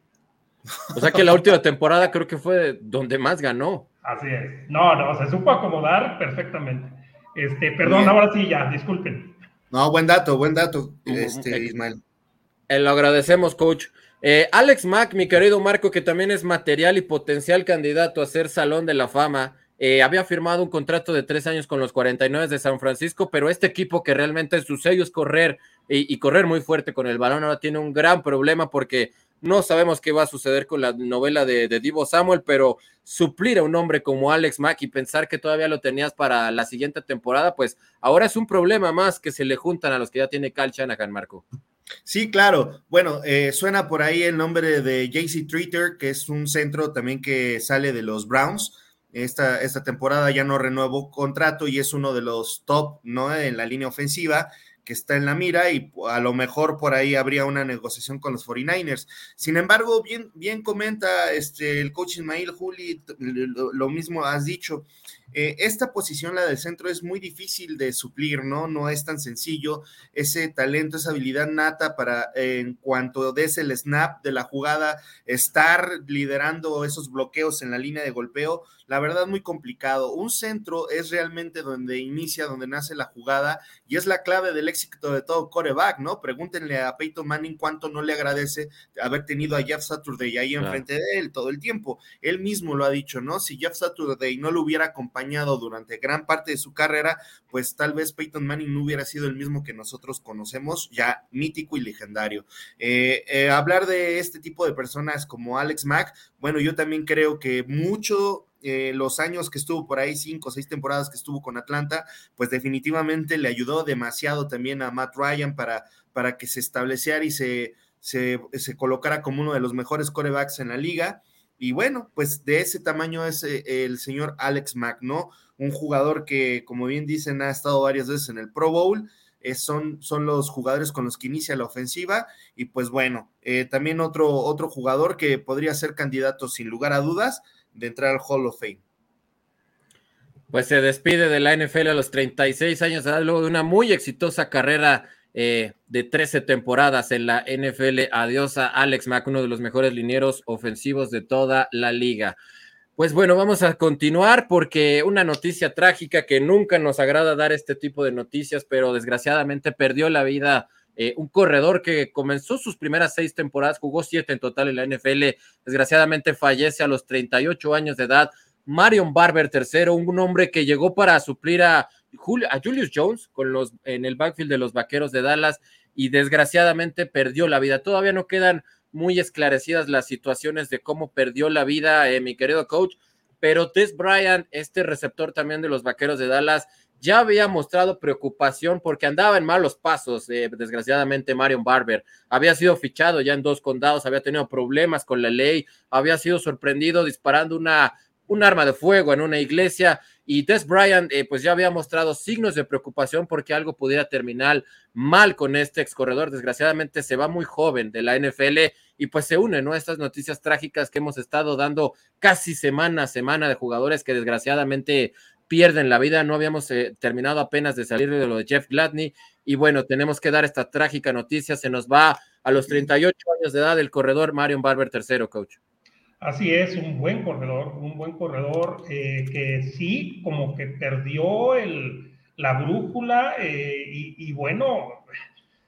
[SPEAKER 1] sea que la última temporada creo que fue donde más ganó.
[SPEAKER 2] Así es. No, no, se supo acomodar perfectamente. Este, perdón, ahora sí ya, disculpen.
[SPEAKER 3] No, buen dato, buen dato, este, Ismael.
[SPEAKER 1] Eh, lo agradecemos, coach. Eh, Alex Mack, mi querido Marco, que también es material y potencial candidato a ser Salón de la Fama. Eh, había firmado un contrato de tres años con los 49 de San Francisco, pero este equipo que realmente su sello es correr y, correr muy fuerte con el balón ahora tiene un gran problema porque no sabemos qué va a suceder con la novela de, Divo Samuel, pero suplir a un hombre como Alex Mack y pensar que todavía lo tenías para la siguiente temporada, pues ahora es un problema más que se le juntan a los que ya tiene Cal Shanahan, Marco.
[SPEAKER 3] Sí, claro. Bueno, eh, suena por ahí el nombre de JC Treater, que es un centro también que sale de los Browns esta, esta temporada ya no renuevó contrato y es uno de los top, ¿no? En la línea ofensiva que está en la mira y a lo mejor por ahí habría una negociación con los 49ers. Sin embargo, bien, bien comenta este, el coach Ismail Juli, lo mismo has dicho, eh, esta posición, la del centro, es muy difícil de suplir, ¿no? No es tan sencillo. Ese talento, esa habilidad nata para, en cuanto des el snap de la jugada, estar liderando esos bloqueos en la línea de golpeo, la verdad muy complicado. Un centro es realmente donde inicia, donde nace la jugada y es la clave del éxito de todo coreback, ¿no? Pregúntenle a Peyton Manning cuánto no le agradece haber tenido a Jeff Saturday ahí enfrente de él todo el tiempo. Él mismo lo ha dicho, ¿no? Si Jeff Saturday no lo hubiera acompañado, durante gran parte de su carrera, pues tal vez Peyton Manning no hubiera sido el mismo que nosotros conocemos, ya mítico y legendario. Eh, eh, hablar de este tipo de personas como Alex Mack, bueno, yo también creo que mucho eh, los años que estuvo por ahí, cinco o seis temporadas que estuvo con Atlanta, pues definitivamente le ayudó demasiado también a Matt Ryan para, para que se estableciera y se, se, se colocara como uno de los mejores corebacks en la liga. Y bueno, pues de ese tamaño es eh, el señor Alex Mack, ¿no? Un jugador que, como bien dicen, ha estado varias veces en el Pro Bowl. Eh, son, son, los jugadores con los que inicia la ofensiva. Y pues bueno, eh, también otro, otro jugador que podría ser candidato sin lugar a dudas de entrar al Hall of Fame.
[SPEAKER 1] Pues se despide de la NFL a los 36 años de edad, luego de una muy exitosa carrera eh, de 13 temporadas en la NFL. Adiós a Alex Mack, uno de los mejores linieros ofensivos de toda la liga. Pues bueno, vamos a continuar porque una noticia trágica que nunca nos agrada dar este tipo de noticias, pero desgraciadamente perdió la vida eh, un corredor que comenzó sus primeras seis temporadas, jugó siete en total en la NFL, desgraciadamente fallece a los 38 años de edad. Marion Barber tercero, un hombre que llegó para suplir a Julius Jones con los, en el backfield de los Vaqueros de Dallas y desgraciadamente perdió la vida. Todavía no quedan muy esclarecidas las situaciones de cómo perdió la vida eh, mi querido coach, pero Tess Bryant, este receptor también de los Vaqueros de Dallas, ya había mostrado preocupación porque andaba en malos pasos, eh, desgraciadamente Marion Barber. Había sido fichado ya en dos condados, había tenido problemas con la ley, había sido sorprendido disparando una, un arma de fuego en una iglesia y Des Bryant, eh, pues ya había mostrado signos de preocupación porque algo pudiera terminar mal con este ex corredor. Desgraciadamente se va muy joven de la NFL y pues se une, ¿no? Estas noticias trágicas que hemos estado dando casi semana a semana de jugadores que desgraciadamente pierden la vida. No habíamos eh, terminado apenas de salir de lo de Jeff Gladney. Y bueno, tenemos que dar esta trágica noticia. Se nos va a los 38 años de edad el corredor Marion Barber tercero, coach.
[SPEAKER 2] Así es, un buen corredor, un buen corredor eh, que sí, como que perdió el, la brújula eh, y, bueno,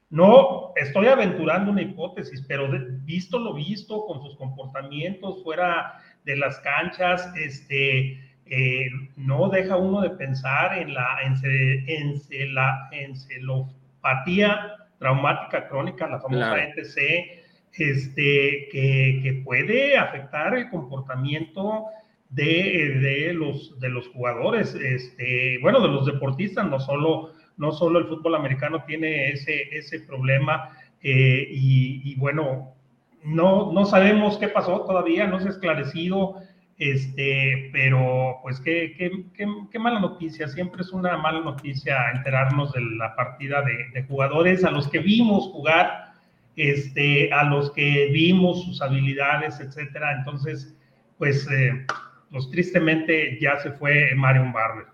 [SPEAKER 2] no estoy aventurando una hipótesis, pero visto lo visto con sus comportamientos fuera de las canchas, este, eh, no deja uno de pensar en la encelopatía traumática crónica, la famosa ETC este, que, puede afectar el comportamiento de, los, de los jugadores, este, bueno, de los deportistas, no solo, no solo el fútbol americano tiene ese, ese problema eh, y, bueno, no, no sabemos qué pasó todavía, no se ha esclarecido, este, pero pues qué, qué, qué, mala noticia, siempre es una mala noticia enterarnos de la partida de, de jugadores a los que vimos jugar este, a los que vimos sus habilidades, etcétera. Entonces, pues, eh, pues tristemente ya se fue Marion Barber.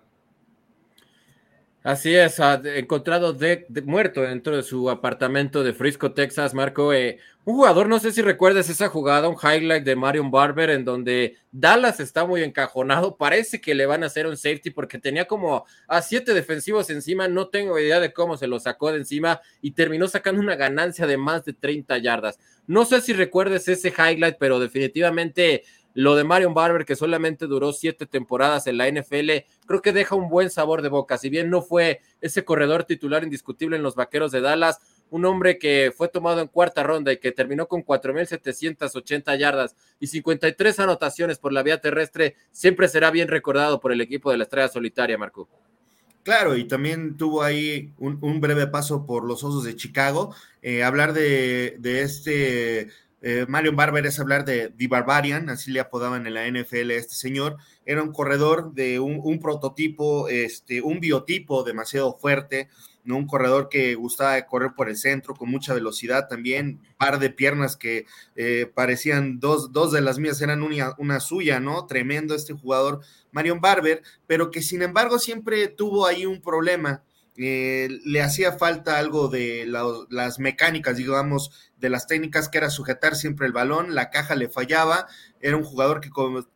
[SPEAKER 1] Así es, encontrado de, muerto dentro de su apartamento de Frisco, Texas, Marco. Eh, un jugador, no sé si recuerdas esa jugada, un highlight de Marion Barber, en donde Dallas está muy encajonado. Parece que le van a hacer un safety porque tenía como a siete defensivos encima. No tengo idea de cómo se lo sacó de encima y terminó sacando una ganancia de más de 30 yardas. No sé si recuerdes ese highlight, pero definitivamente lo de Marion Barber, que solamente duró siete temporadas en la NFL, creo que deja un buen sabor de boca. Si bien no fue ese corredor titular indiscutible en los Vaqueros de Dallas, un hombre que fue tomado en cuarta ronda y que terminó con 4.780 yardas y 53 anotaciones por la vía terrestre, siempre será bien recordado por el equipo de la Estrella Solitaria, Marco.
[SPEAKER 3] Claro, y también tuvo ahí un, breve paso por los Osos de Chicago. Eh, hablar de, de este eh, Mario Barber es hablar de The Barbarian, así le apodaban en la NFL a este señor. Era un corredor de un, prototipo, este, un biotipo demasiado fuerte, ¿no? un corredor que gustaba correr por el centro con mucha velocidad también, par de piernas que eh, parecían dos, dos de las mías eran una, una, suya, ¿no? Tremendo este jugador, Marion Barber, pero que sin embargo siempre tuvo ahí un problema eh, le hacía falta algo de las mecánicas, digamos, de las técnicas, que era sujetar siempre el balón, la caja le fallaba, era un jugador que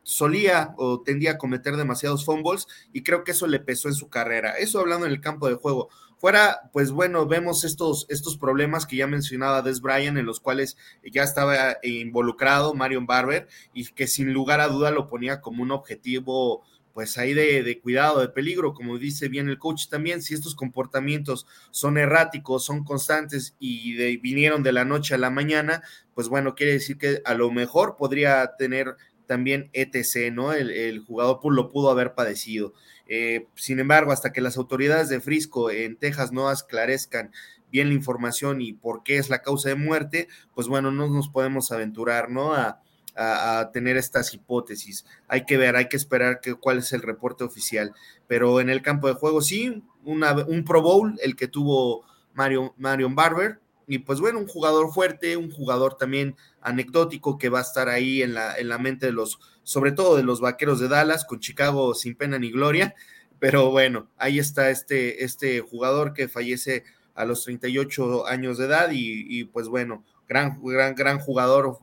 [SPEAKER 3] solía o tendía a cometer demasiados fumbles y creo que eso le pesó en su carrera. Eso hablando en el campo de juego. Fuera, pues bueno, vemos estos, estos problemas que ya mencionaba Des Bryant, en los cuales ya estaba involucrado Marion Barber y que sin lugar a duda lo ponía como un objetivo pues ahí de, cuidado, de peligro, como dice bien el coach también, si estos comportamientos son erráticos, son constantes y vinieron de la noche a la mañana, pues bueno, quiere decir que a lo mejor podría tener también ETC, ¿no? El, jugador lo pudo haber padecido. Eh, sin embargo, hasta que las autoridades de Frisco en Texas no esclarezcan bien la información y por qué es la causa de muerte, pues bueno, no nos podemos aventurar, ¿no? A, a, tener estas hipótesis. Hay que ver, hay que esperar que, cuál es el reporte oficial. Pero en el campo de juego sí, un Pro Bowl, el que tuvo Mario, Marion Barber. Y pues bueno, un jugador fuerte, un jugador también anecdótico que va a estar ahí en la, en la mente de los, sobre todo de los vaqueros de Dallas, con Chicago sin pena ni gloria. Pero bueno, ahí está este, este jugador que fallece a los 38 años de edad y pues bueno, gran, gran, gran jugador,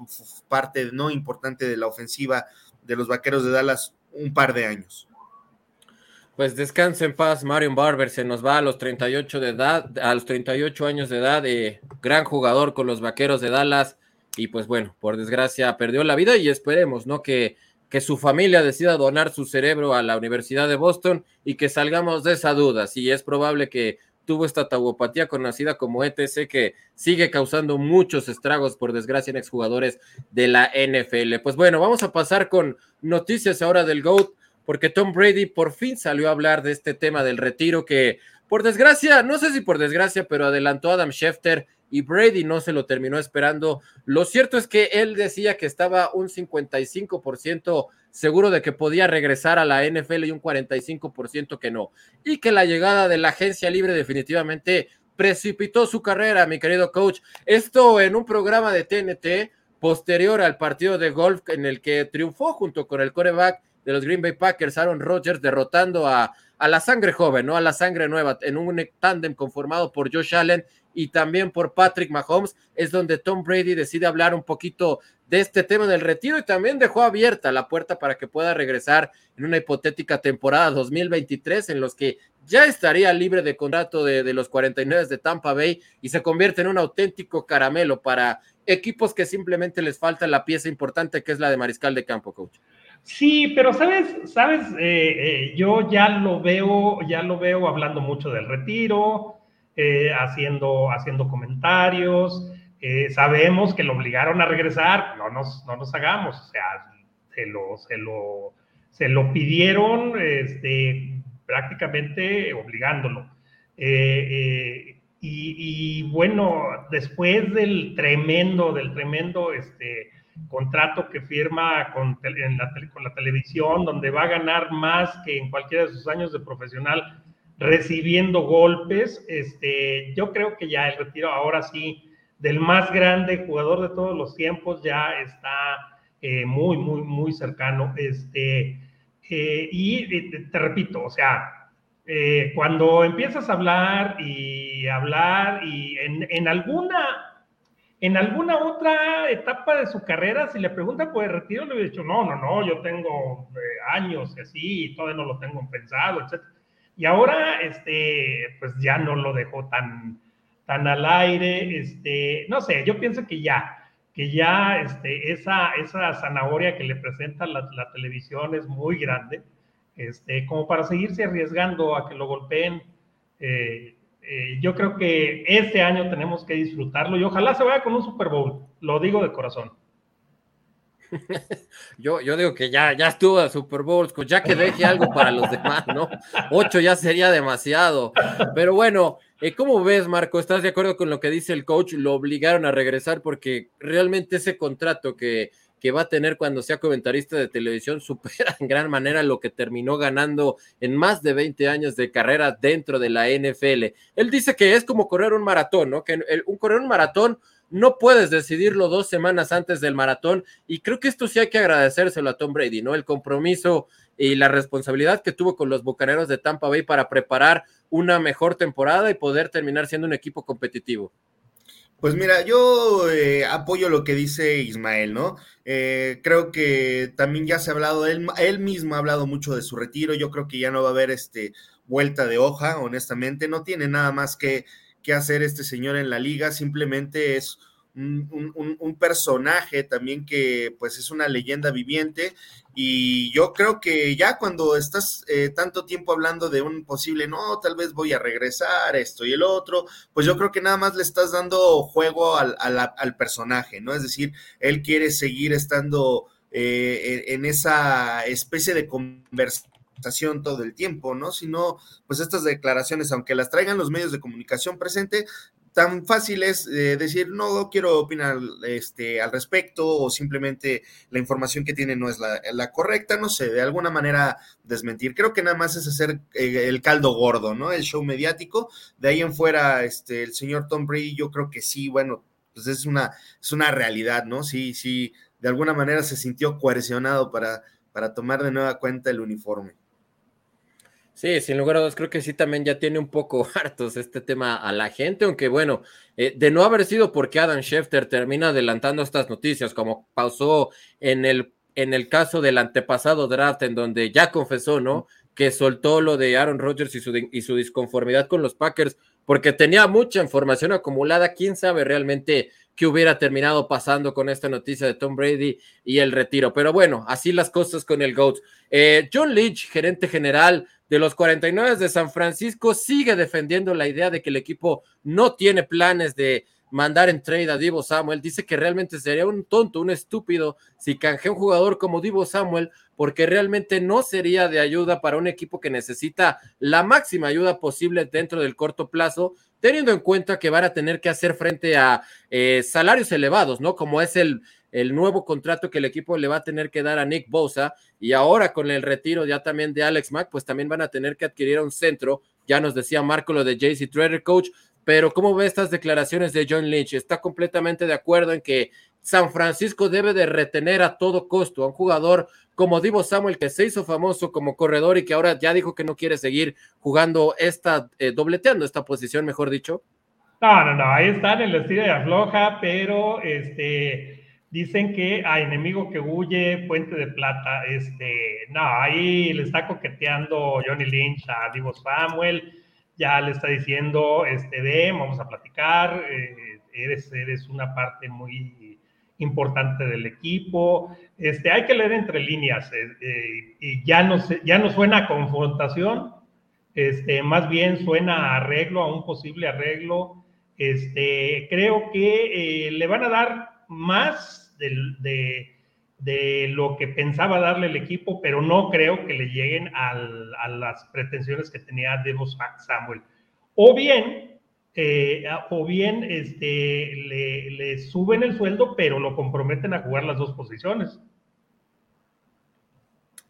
[SPEAKER 3] parte no importante de la ofensiva de los Vaqueros de Dallas un par de años.
[SPEAKER 1] Pues descanse en paz, Marion Barber se nos va a los 38 de edad, a los 38 años de edad, eh, gran jugador con los Vaqueros de Dallas y pues bueno, por desgracia perdió la vida y esperemos, ¿no? Que, que su familia decida donar su cerebro a la Universidad de Boston y que salgamos de esa duda. Si es probable que tuvo esta tauopatía conocida como ETC que sigue causando muchos estragos, por desgracia, en exjugadores de la NFL. Pues bueno, vamos a pasar con noticias ahora del GOAT, porque Tom Brady por fin salió a hablar de este tema del retiro que, por desgracia, no sé si por desgracia, pero adelantó Adam Schefter y Brady no se lo terminó esperando. Lo cierto es que él decía que estaba un 55% seguro de que podía regresar a la NFL y un 45% que no. Y que la llegada de la agencia libre definitivamente precipitó su carrera, mi querido coach. Esto en un programa de TNT posterior al partido de golf en el que triunfó junto con el coreback de los Green Bay Packers, Aaron Rodgers, derrotando a, a la sangre joven, ¿no? A la sangre nueva, en un tándem conformado por Josh Allen y también por Patrick Mahomes, es donde Tom Brady decide hablar un poquito de este tema del retiro y también dejó abierta la puerta para que pueda regresar en una hipotética temporada 2023 en los que ya estaría libre de contrato de, los 49 de Tampa Bay y se convierte en un auténtico caramelo para equipos que simplemente les falta la pieza importante que es la de mariscal de campo, coach.
[SPEAKER 2] Sí, pero sabes, sabes, eh, eh, yo ya lo veo, ya lo veo hablando mucho del retiro, eh, haciendo, haciendo comentarios. Eh, sabemos que lo obligaron a regresar, no nos, no nos hagamos, o sea, se lo, se lo, se lo pidieron este, prácticamente obligándolo. Eh, y, bueno, después del tremendo, del tremendo este, contrato que firma con, en la, con la televisión, donde va a ganar más que en cualquiera de sus años de profesional, recibiendo golpes. Este, yo creo que ya el retiro ahora sí del más grande jugador de todos los tiempos ya está eh, muy, muy, muy cercano. Este, eh, y te, repito, o sea, eh, cuando empiezas a hablar y hablar y en, en, alguna... En alguna otra etapa de su carrera, si le pregunta por el retiro, le hubiera dicho, no, no, no, yo tengo años y así, y todavía no lo tengo pensado, etc. Y ahora, este, pues ya no lo dejó tan, tan al aire, este, no sé, yo pienso que ya, que ya este, esa, esa zanahoria que le presenta la, televisión es muy grande, este, como para seguirse arriesgando a que lo golpeen. Eh, eh, yo creo que este año tenemos que disfrutarlo y ojalá se vaya con un Super Bowl, lo digo de corazón. *laughs*
[SPEAKER 1] yo, yo digo que ya, ya estuvo a Super Bowl, ya que deje algo para los demás, ¿no? Ocho ya sería demasiado. Pero bueno, eh, ¿cómo ves, Marco? ¿Estás de acuerdo con lo que dice el coach? Lo obligaron a regresar porque realmente ese contrato que, que va a tener cuando sea comentarista de televisión *laughs* supera en gran manera lo que terminó ganando en más de 20 años de carrera dentro de la NFL. Él dice que es como correr un maratón, ¿no? Que un correr un maratón no puedes decidirlo dos semanas antes del maratón y creo que esto sí hay que agradecérselo a Tom Brady, ¿no? El compromiso y la responsabilidad que tuvo con los Bucaneros de Tampa Bay para preparar una mejor temporada y poder terminar siendo un equipo competitivo.
[SPEAKER 3] Pues mira, yo eh, apoyo lo que dice Ismael, ¿no? Eh, creo que también ya se ha hablado, él, él mismo ha hablado mucho de su retiro, yo creo que ya no va a haber este vuelta de hoja, honestamente, no tiene nada más que, que hacer este señor en la liga, simplemente es un, personaje también que pues es una leyenda viviente y yo creo que ya cuando estás eh, tanto tiempo hablando de un posible, no, tal vez voy a regresar, esto y el otro, pues yo creo que nada más le estás dando juego al, al, personaje, ¿no? Es decir, él quiere seguir estando eh, en esa especie de conversación todo el tiempo, ¿no? Si no, pues estas declaraciones, aunque las traigan los medios de comunicación presente, tan fácil es eh, decir, no quiero opinar este, al respecto o simplemente la información que tiene no es la, correcta, no sé, de alguna manera desmentir. Creo que nada más es hacer eh, el caldo gordo, ¿no? El show mediático. De ahí en fuera, este, el señor Tom Brady, yo creo que sí, bueno, pues es una, es una realidad, ¿no? Sí, sí, de alguna manera se sintió coercionado para, para tomar de nueva cuenta el uniforme.
[SPEAKER 1] Sí, sin lugar a dudas, creo que sí también ya tiene un poco *laughs* hartos este tema a la gente, aunque bueno, eh, de no haber sido porque Adam Schefter termina adelantando estas noticias, como pasó en el, en el caso del antepasado draft, en donde ya confesó, ¿no? Que soltó lo de Aaron Rodgers y su, y su disconformidad con los Packers, porque tenía mucha información acumulada, quién sabe realmente qué hubiera terminado pasando con esta noticia de Tom Brady y el retiro. Pero bueno, así las cosas con el GOAT. Eh, John Lynch, gerente general de los 49 de San Francisco sigue defendiendo la idea de que el equipo no tiene planes de mandar en trade a Divo Samuel. Dice que realmente sería un tonto, un estúpido si canjea un jugador como Divo Samuel, porque realmente no sería de ayuda para un equipo que necesita la máxima ayuda posible dentro del corto plazo, teniendo en cuenta que van a tener que hacer frente a eh, salarios elevados, ¿no? Como es el, el nuevo contrato que el equipo le va a tener que dar a Nick Bosa y ahora con el retiro ya también de Alex Mack, pues también van a tener que adquirir un centro. Ya nos decía Marco lo de JC Trader Coach, pero ¿cómo ve estas declaraciones de John Lynch? ¿Está completamente de acuerdo en que San Francisco debe de retener a todo costo a un jugador como Divo Samuel que se hizo famoso como corredor y que ahora ya dijo que no quiere seguir jugando esta, eh, dobleteando esta posición, mejor dicho?
[SPEAKER 2] No, no, no, ahí está en el estilo de afloja, pero este Dicen que a enemigo que huye, puente de plata. Este, no, ahí le está coqueteando Johnny Lynch a Divo Samuel. Ya le está diciendo, este, ven, vamos a platicar. Eh, eres, eres una parte muy importante del equipo. Este, hay que leer entre líneas eh, eh, y ya no, ya no suena a confrontación, este, más bien suena a arreglo, a un posible arreglo. Este, creo que le van a dar más de, de, lo que pensaba darle el equipo, pero no creo que le lleguen a las pretensiones que tenía Devo Samuel. O bien, eh, o bien este, le, le suben el sueldo, pero lo comprometen a jugar las dos posiciones.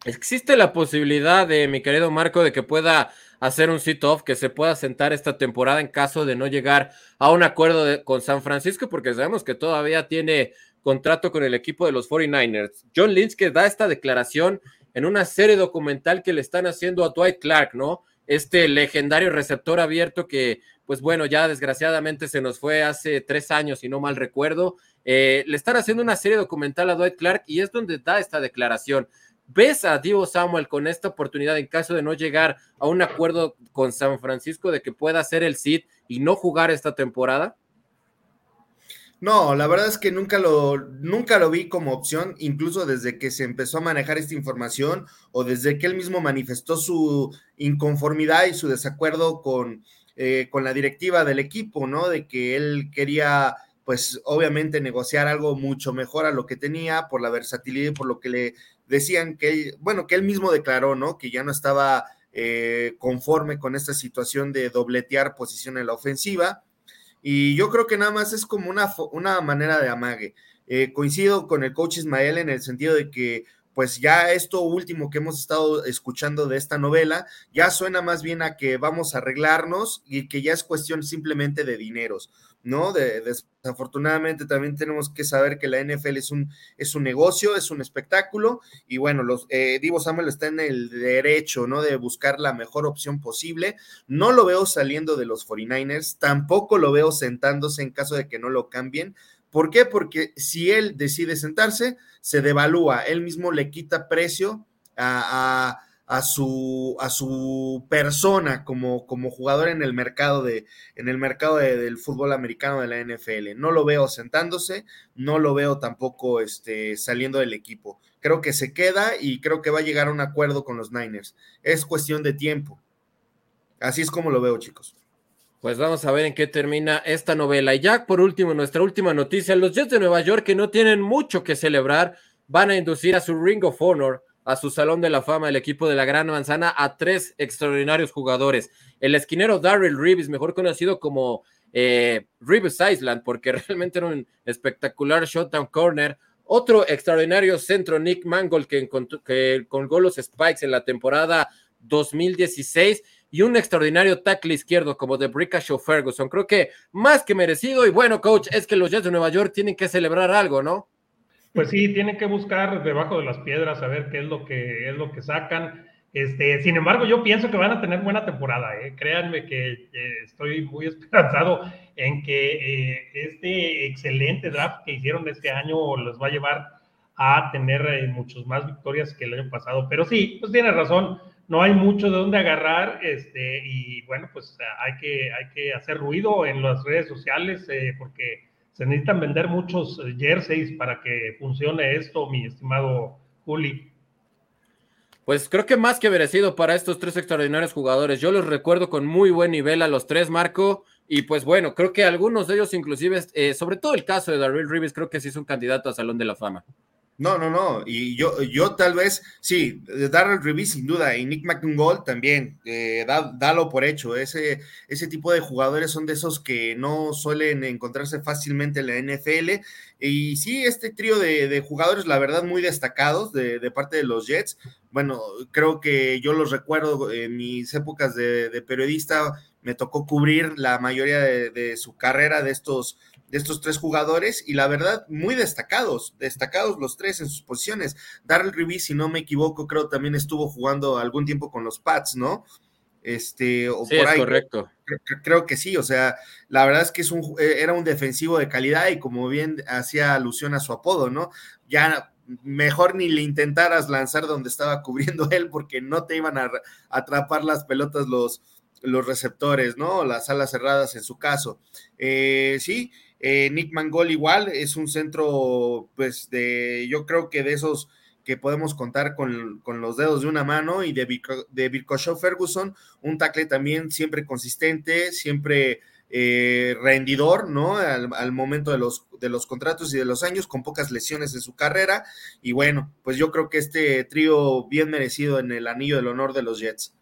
[SPEAKER 1] Existe la posibilidad de, mi querido Marco, de que pueda hacer un sit-off, que se pueda sentar esta temporada en caso de no llegar a un acuerdo con San Francisco, porque sabemos que todavía tiene contrato con el equipo de los 49ers. John Lynch que da esta declaración en una serie documental que le están haciendo a Dwight Clark, ¿no? Este legendario receptor abierto que, pues bueno, ya desgraciadamente se nos fue hace tres años, si no mal recuerdo. Eh, le están haciendo una serie documental a Dwight Clark y es donde da esta declaración. ¿Ves a Divo Samuel con esta oportunidad en caso de no llegar a un acuerdo con San Francisco de que pueda ser el SID y no jugar esta temporada?
[SPEAKER 3] No, la verdad es que nunca lo, nunca lo vi como opción, incluso desde que se empezó a manejar esta información o desde que él mismo manifestó su inconformidad y su desacuerdo con, eh, con la directiva del equipo, ¿no? De que él quería pues obviamente negociar algo mucho mejor a lo que tenía por la versatilidad y por lo que le decían que, bueno, que él mismo declaró, ¿no? Que ya no estaba eh, conforme con esta situación de dobletear posición en la ofensiva. Y yo creo que nada más es como una, una manera de amague. Eh, coincido con el coach Ismael en el sentido de que pues ya esto último que hemos estado escuchando de esta novela, ya suena más bien a que vamos a arreglarnos y que ya es cuestión simplemente de dineros, ¿no? desafortunadamente también tenemos que saber que la NFL es un, es un negocio, es un espectáculo y bueno, los, eh, Divo Samuel está en el derecho, ¿no? De buscar la mejor opción posible. No lo veo saliendo de los 49ers, tampoco lo veo sentándose en caso de que no lo cambien ¿Por qué? Porque si él decide sentarse, se devalúa, él mismo le quita precio a, a su, a su persona como, como jugador en el mercado, de, en el mercado del fútbol americano de la NFL. No lo veo sentándose, no lo veo tampoco este, saliendo del equipo. Creo que se queda y creo que va a llegar a un acuerdo con los Niners. Es cuestión de tiempo. Así es como lo veo, chicos.
[SPEAKER 1] Pues vamos a ver en qué termina esta novela. Y ya por último, nuestra última noticia, los Jets de Nueva York que no tienen mucho que celebrar, van a inducir a su Ring of Honor a su Salón de la Fama el equipo de la Gran Manzana a tres extraordinarios jugadores. El esquinero Darrell Reeves, mejor conocido como eh, Reeves Island, porque *laughs* realmente era un espectacular shutdown corner. Otro extraordinario centro, Nick Mangold, que, que colgó los Spikes en la temporada 2016 y un extraordinario tackle izquierdo como de Show Ferguson. Creo que más que merecido. Y bueno, coach, es que los Jets de Nueva York tienen que celebrar algo, ¿no?
[SPEAKER 2] Pues sí, tienen que buscar debajo de las piedras a ver qué es lo que es lo que sacan. Este, sin embargo, yo pienso que van a tener buena temporada. ¿eh? Créanme que estoy muy *laughs* esperanzado en que eh, este excelente draft que hicieron este año los va a llevar a tener eh, muchas más victorias que el año pasado. Pero sí, pues tiene razón, no hay mucho de dónde agarrar. Este, y bueno, pues hay que, hay que hacer ruido en las redes sociales porque se necesitan vender muchos eh, jerseys para que funcione esto, mi estimado Juli.
[SPEAKER 1] Pues creo que más que merecido para estos tres extraordinarios jugadores. Yo los recuerdo con muy buen nivel a los tres, Marco. Y pues bueno, creo que algunos de ellos, inclusive, eh, sobre todo el caso de Darrell Reeves, creo que sí es un candidato a Salón de la Fama.
[SPEAKER 3] No, no, no. Y yo, yo tal vez, sí, Darrell Reeves sin duda, y Nick McDonald también, eh, dalo por hecho. Ese, ese tipo de jugadores son de esos que no suelen encontrarse fácilmente en la NFL. Y sí, este trío de, jugadores, la verdad, muy destacados de, parte de los Jets. Bueno, creo que yo los recuerdo en mis épocas de, periodista, me tocó cubrir la mayoría de su carrera de estos de estos tres jugadores y la verdad muy destacados, destacados los tres en sus posiciones. Darrell Reeves, si no me equivoco, creo también estuvo jugando algún tiempo con los Pats, ¿no? Este,
[SPEAKER 1] o por ahí. correcto.
[SPEAKER 3] Creo, que sí, o sea, la verdad es que es un, eh, era un defensivo de calidad y como bien hacía alusión a su apodo, ¿no? Ya mejor ni le intentaras lanzar donde estaba *laughs* cubriendo él porque no te iban a atrapar las pelotas los, los receptores, ¿no? Las alas cerradas en su caso. Eh, sí, eh, Nick Mangol igual es un centro, pues, de, yo creo que de esos que podemos contar con, los dedos de una mano y de, de Ferguson, un tackle también siempre consistente, siempre eh, rendidor, ¿no? Al, momento de los, de los contratos y de los años, con pocas lesiones en su carrera. Y bueno, pues yo creo que este trío bien merecido en el anillo del honor de los Jets.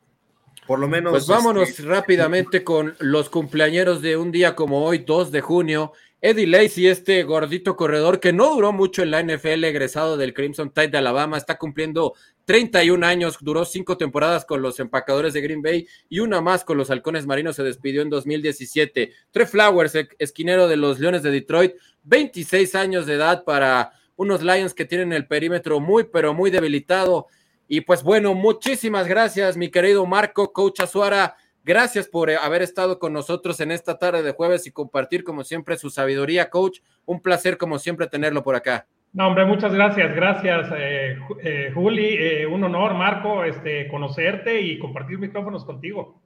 [SPEAKER 3] Por lo menos.
[SPEAKER 1] Pues vámonos este, rápidamente con los cumpleañeros de un día como hoy, 2 de junio. Eddie Lacy, este gordito corredor que no duró mucho en la NFL, egresado del Crimson Tide de Alabama, está cumpliendo 31 años, duró cinco temporadas con los empacadores de Green Bay y una más con los halcones marinos, se despidió en 2017. Trey Flowers, esquinero de los Leones de Detroit, 26 años de edad para unos Lions que tienen el perímetro muy, pero muy debilitado. Y pues bueno, muchísimas gracias, mi querido Marco, coach Azuara. Gracias por eh, haber estado con nosotros en esta tarde de jueves y compartir como siempre su sabiduría, coach. Un placer como siempre tenerlo por acá.
[SPEAKER 2] No, hombre, muchas gracias, gracias, eh, eh, Juli. un honor, Marco, este, conocerte y compartir micrófonos contigo.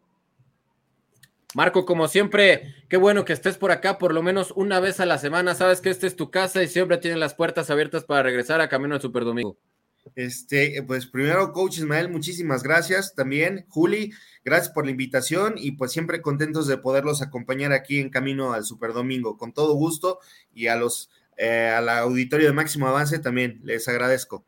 [SPEAKER 1] Marco, como siempre, qué bueno que estés por acá por lo menos una vez a la semana. Sabes que esta es tu casa y siempre tienen las puertas abiertas para regresar a Camino al Super Domingo.
[SPEAKER 3] Este, pues primero, coach Ismael, muchísimas gracias. También, Juli, gracias por la invitación y pues siempre contentos de poderlos acompañar aquí en camino al Super Domingo. Con todo gusto y a los eh, al auditorio de máximo avance también les agradezco.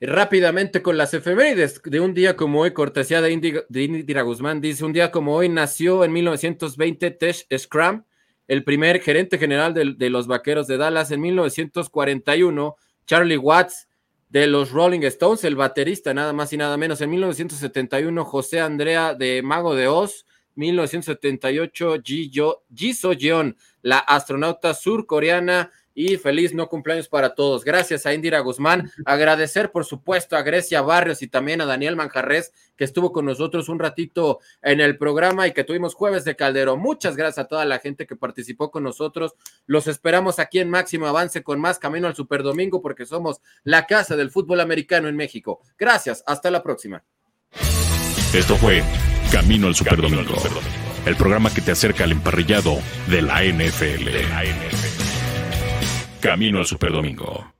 [SPEAKER 1] Rápidamente con las efemérides de un día como hoy, cortesía de, Indira Guzmán, dice, un día como hoy nació en 1920 Tesh Scrum, el primer gerente general de los Vaqueros de Dallas. En 1941 Charlie Watts de los Rolling Stones, el baterista nada más y nada menos. En 1971, José Andrea de Mago de Oz. 1978, Ji, So Jeon, la astronauta surcoreana y feliz no cumpleaños para todos. Gracias a Indira Guzmán. Agradecer, por supuesto, a Grecia Barrios y también a Daniel Manjarres, que estuvo con nosotros un ratito en el programa y que tuvimos jueves de Caldero. Muchas gracias a toda la gente que participó con nosotros. Los esperamos aquí en Máximo Avance con más Camino al Superdomingo porque somos la casa del fútbol americano en México. Gracias. Hasta la próxima.
[SPEAKER 6] Esto fue Camino al Superdomingo, el programa que te acerca al emparrillado de la NFL. Camino al Superdomingo.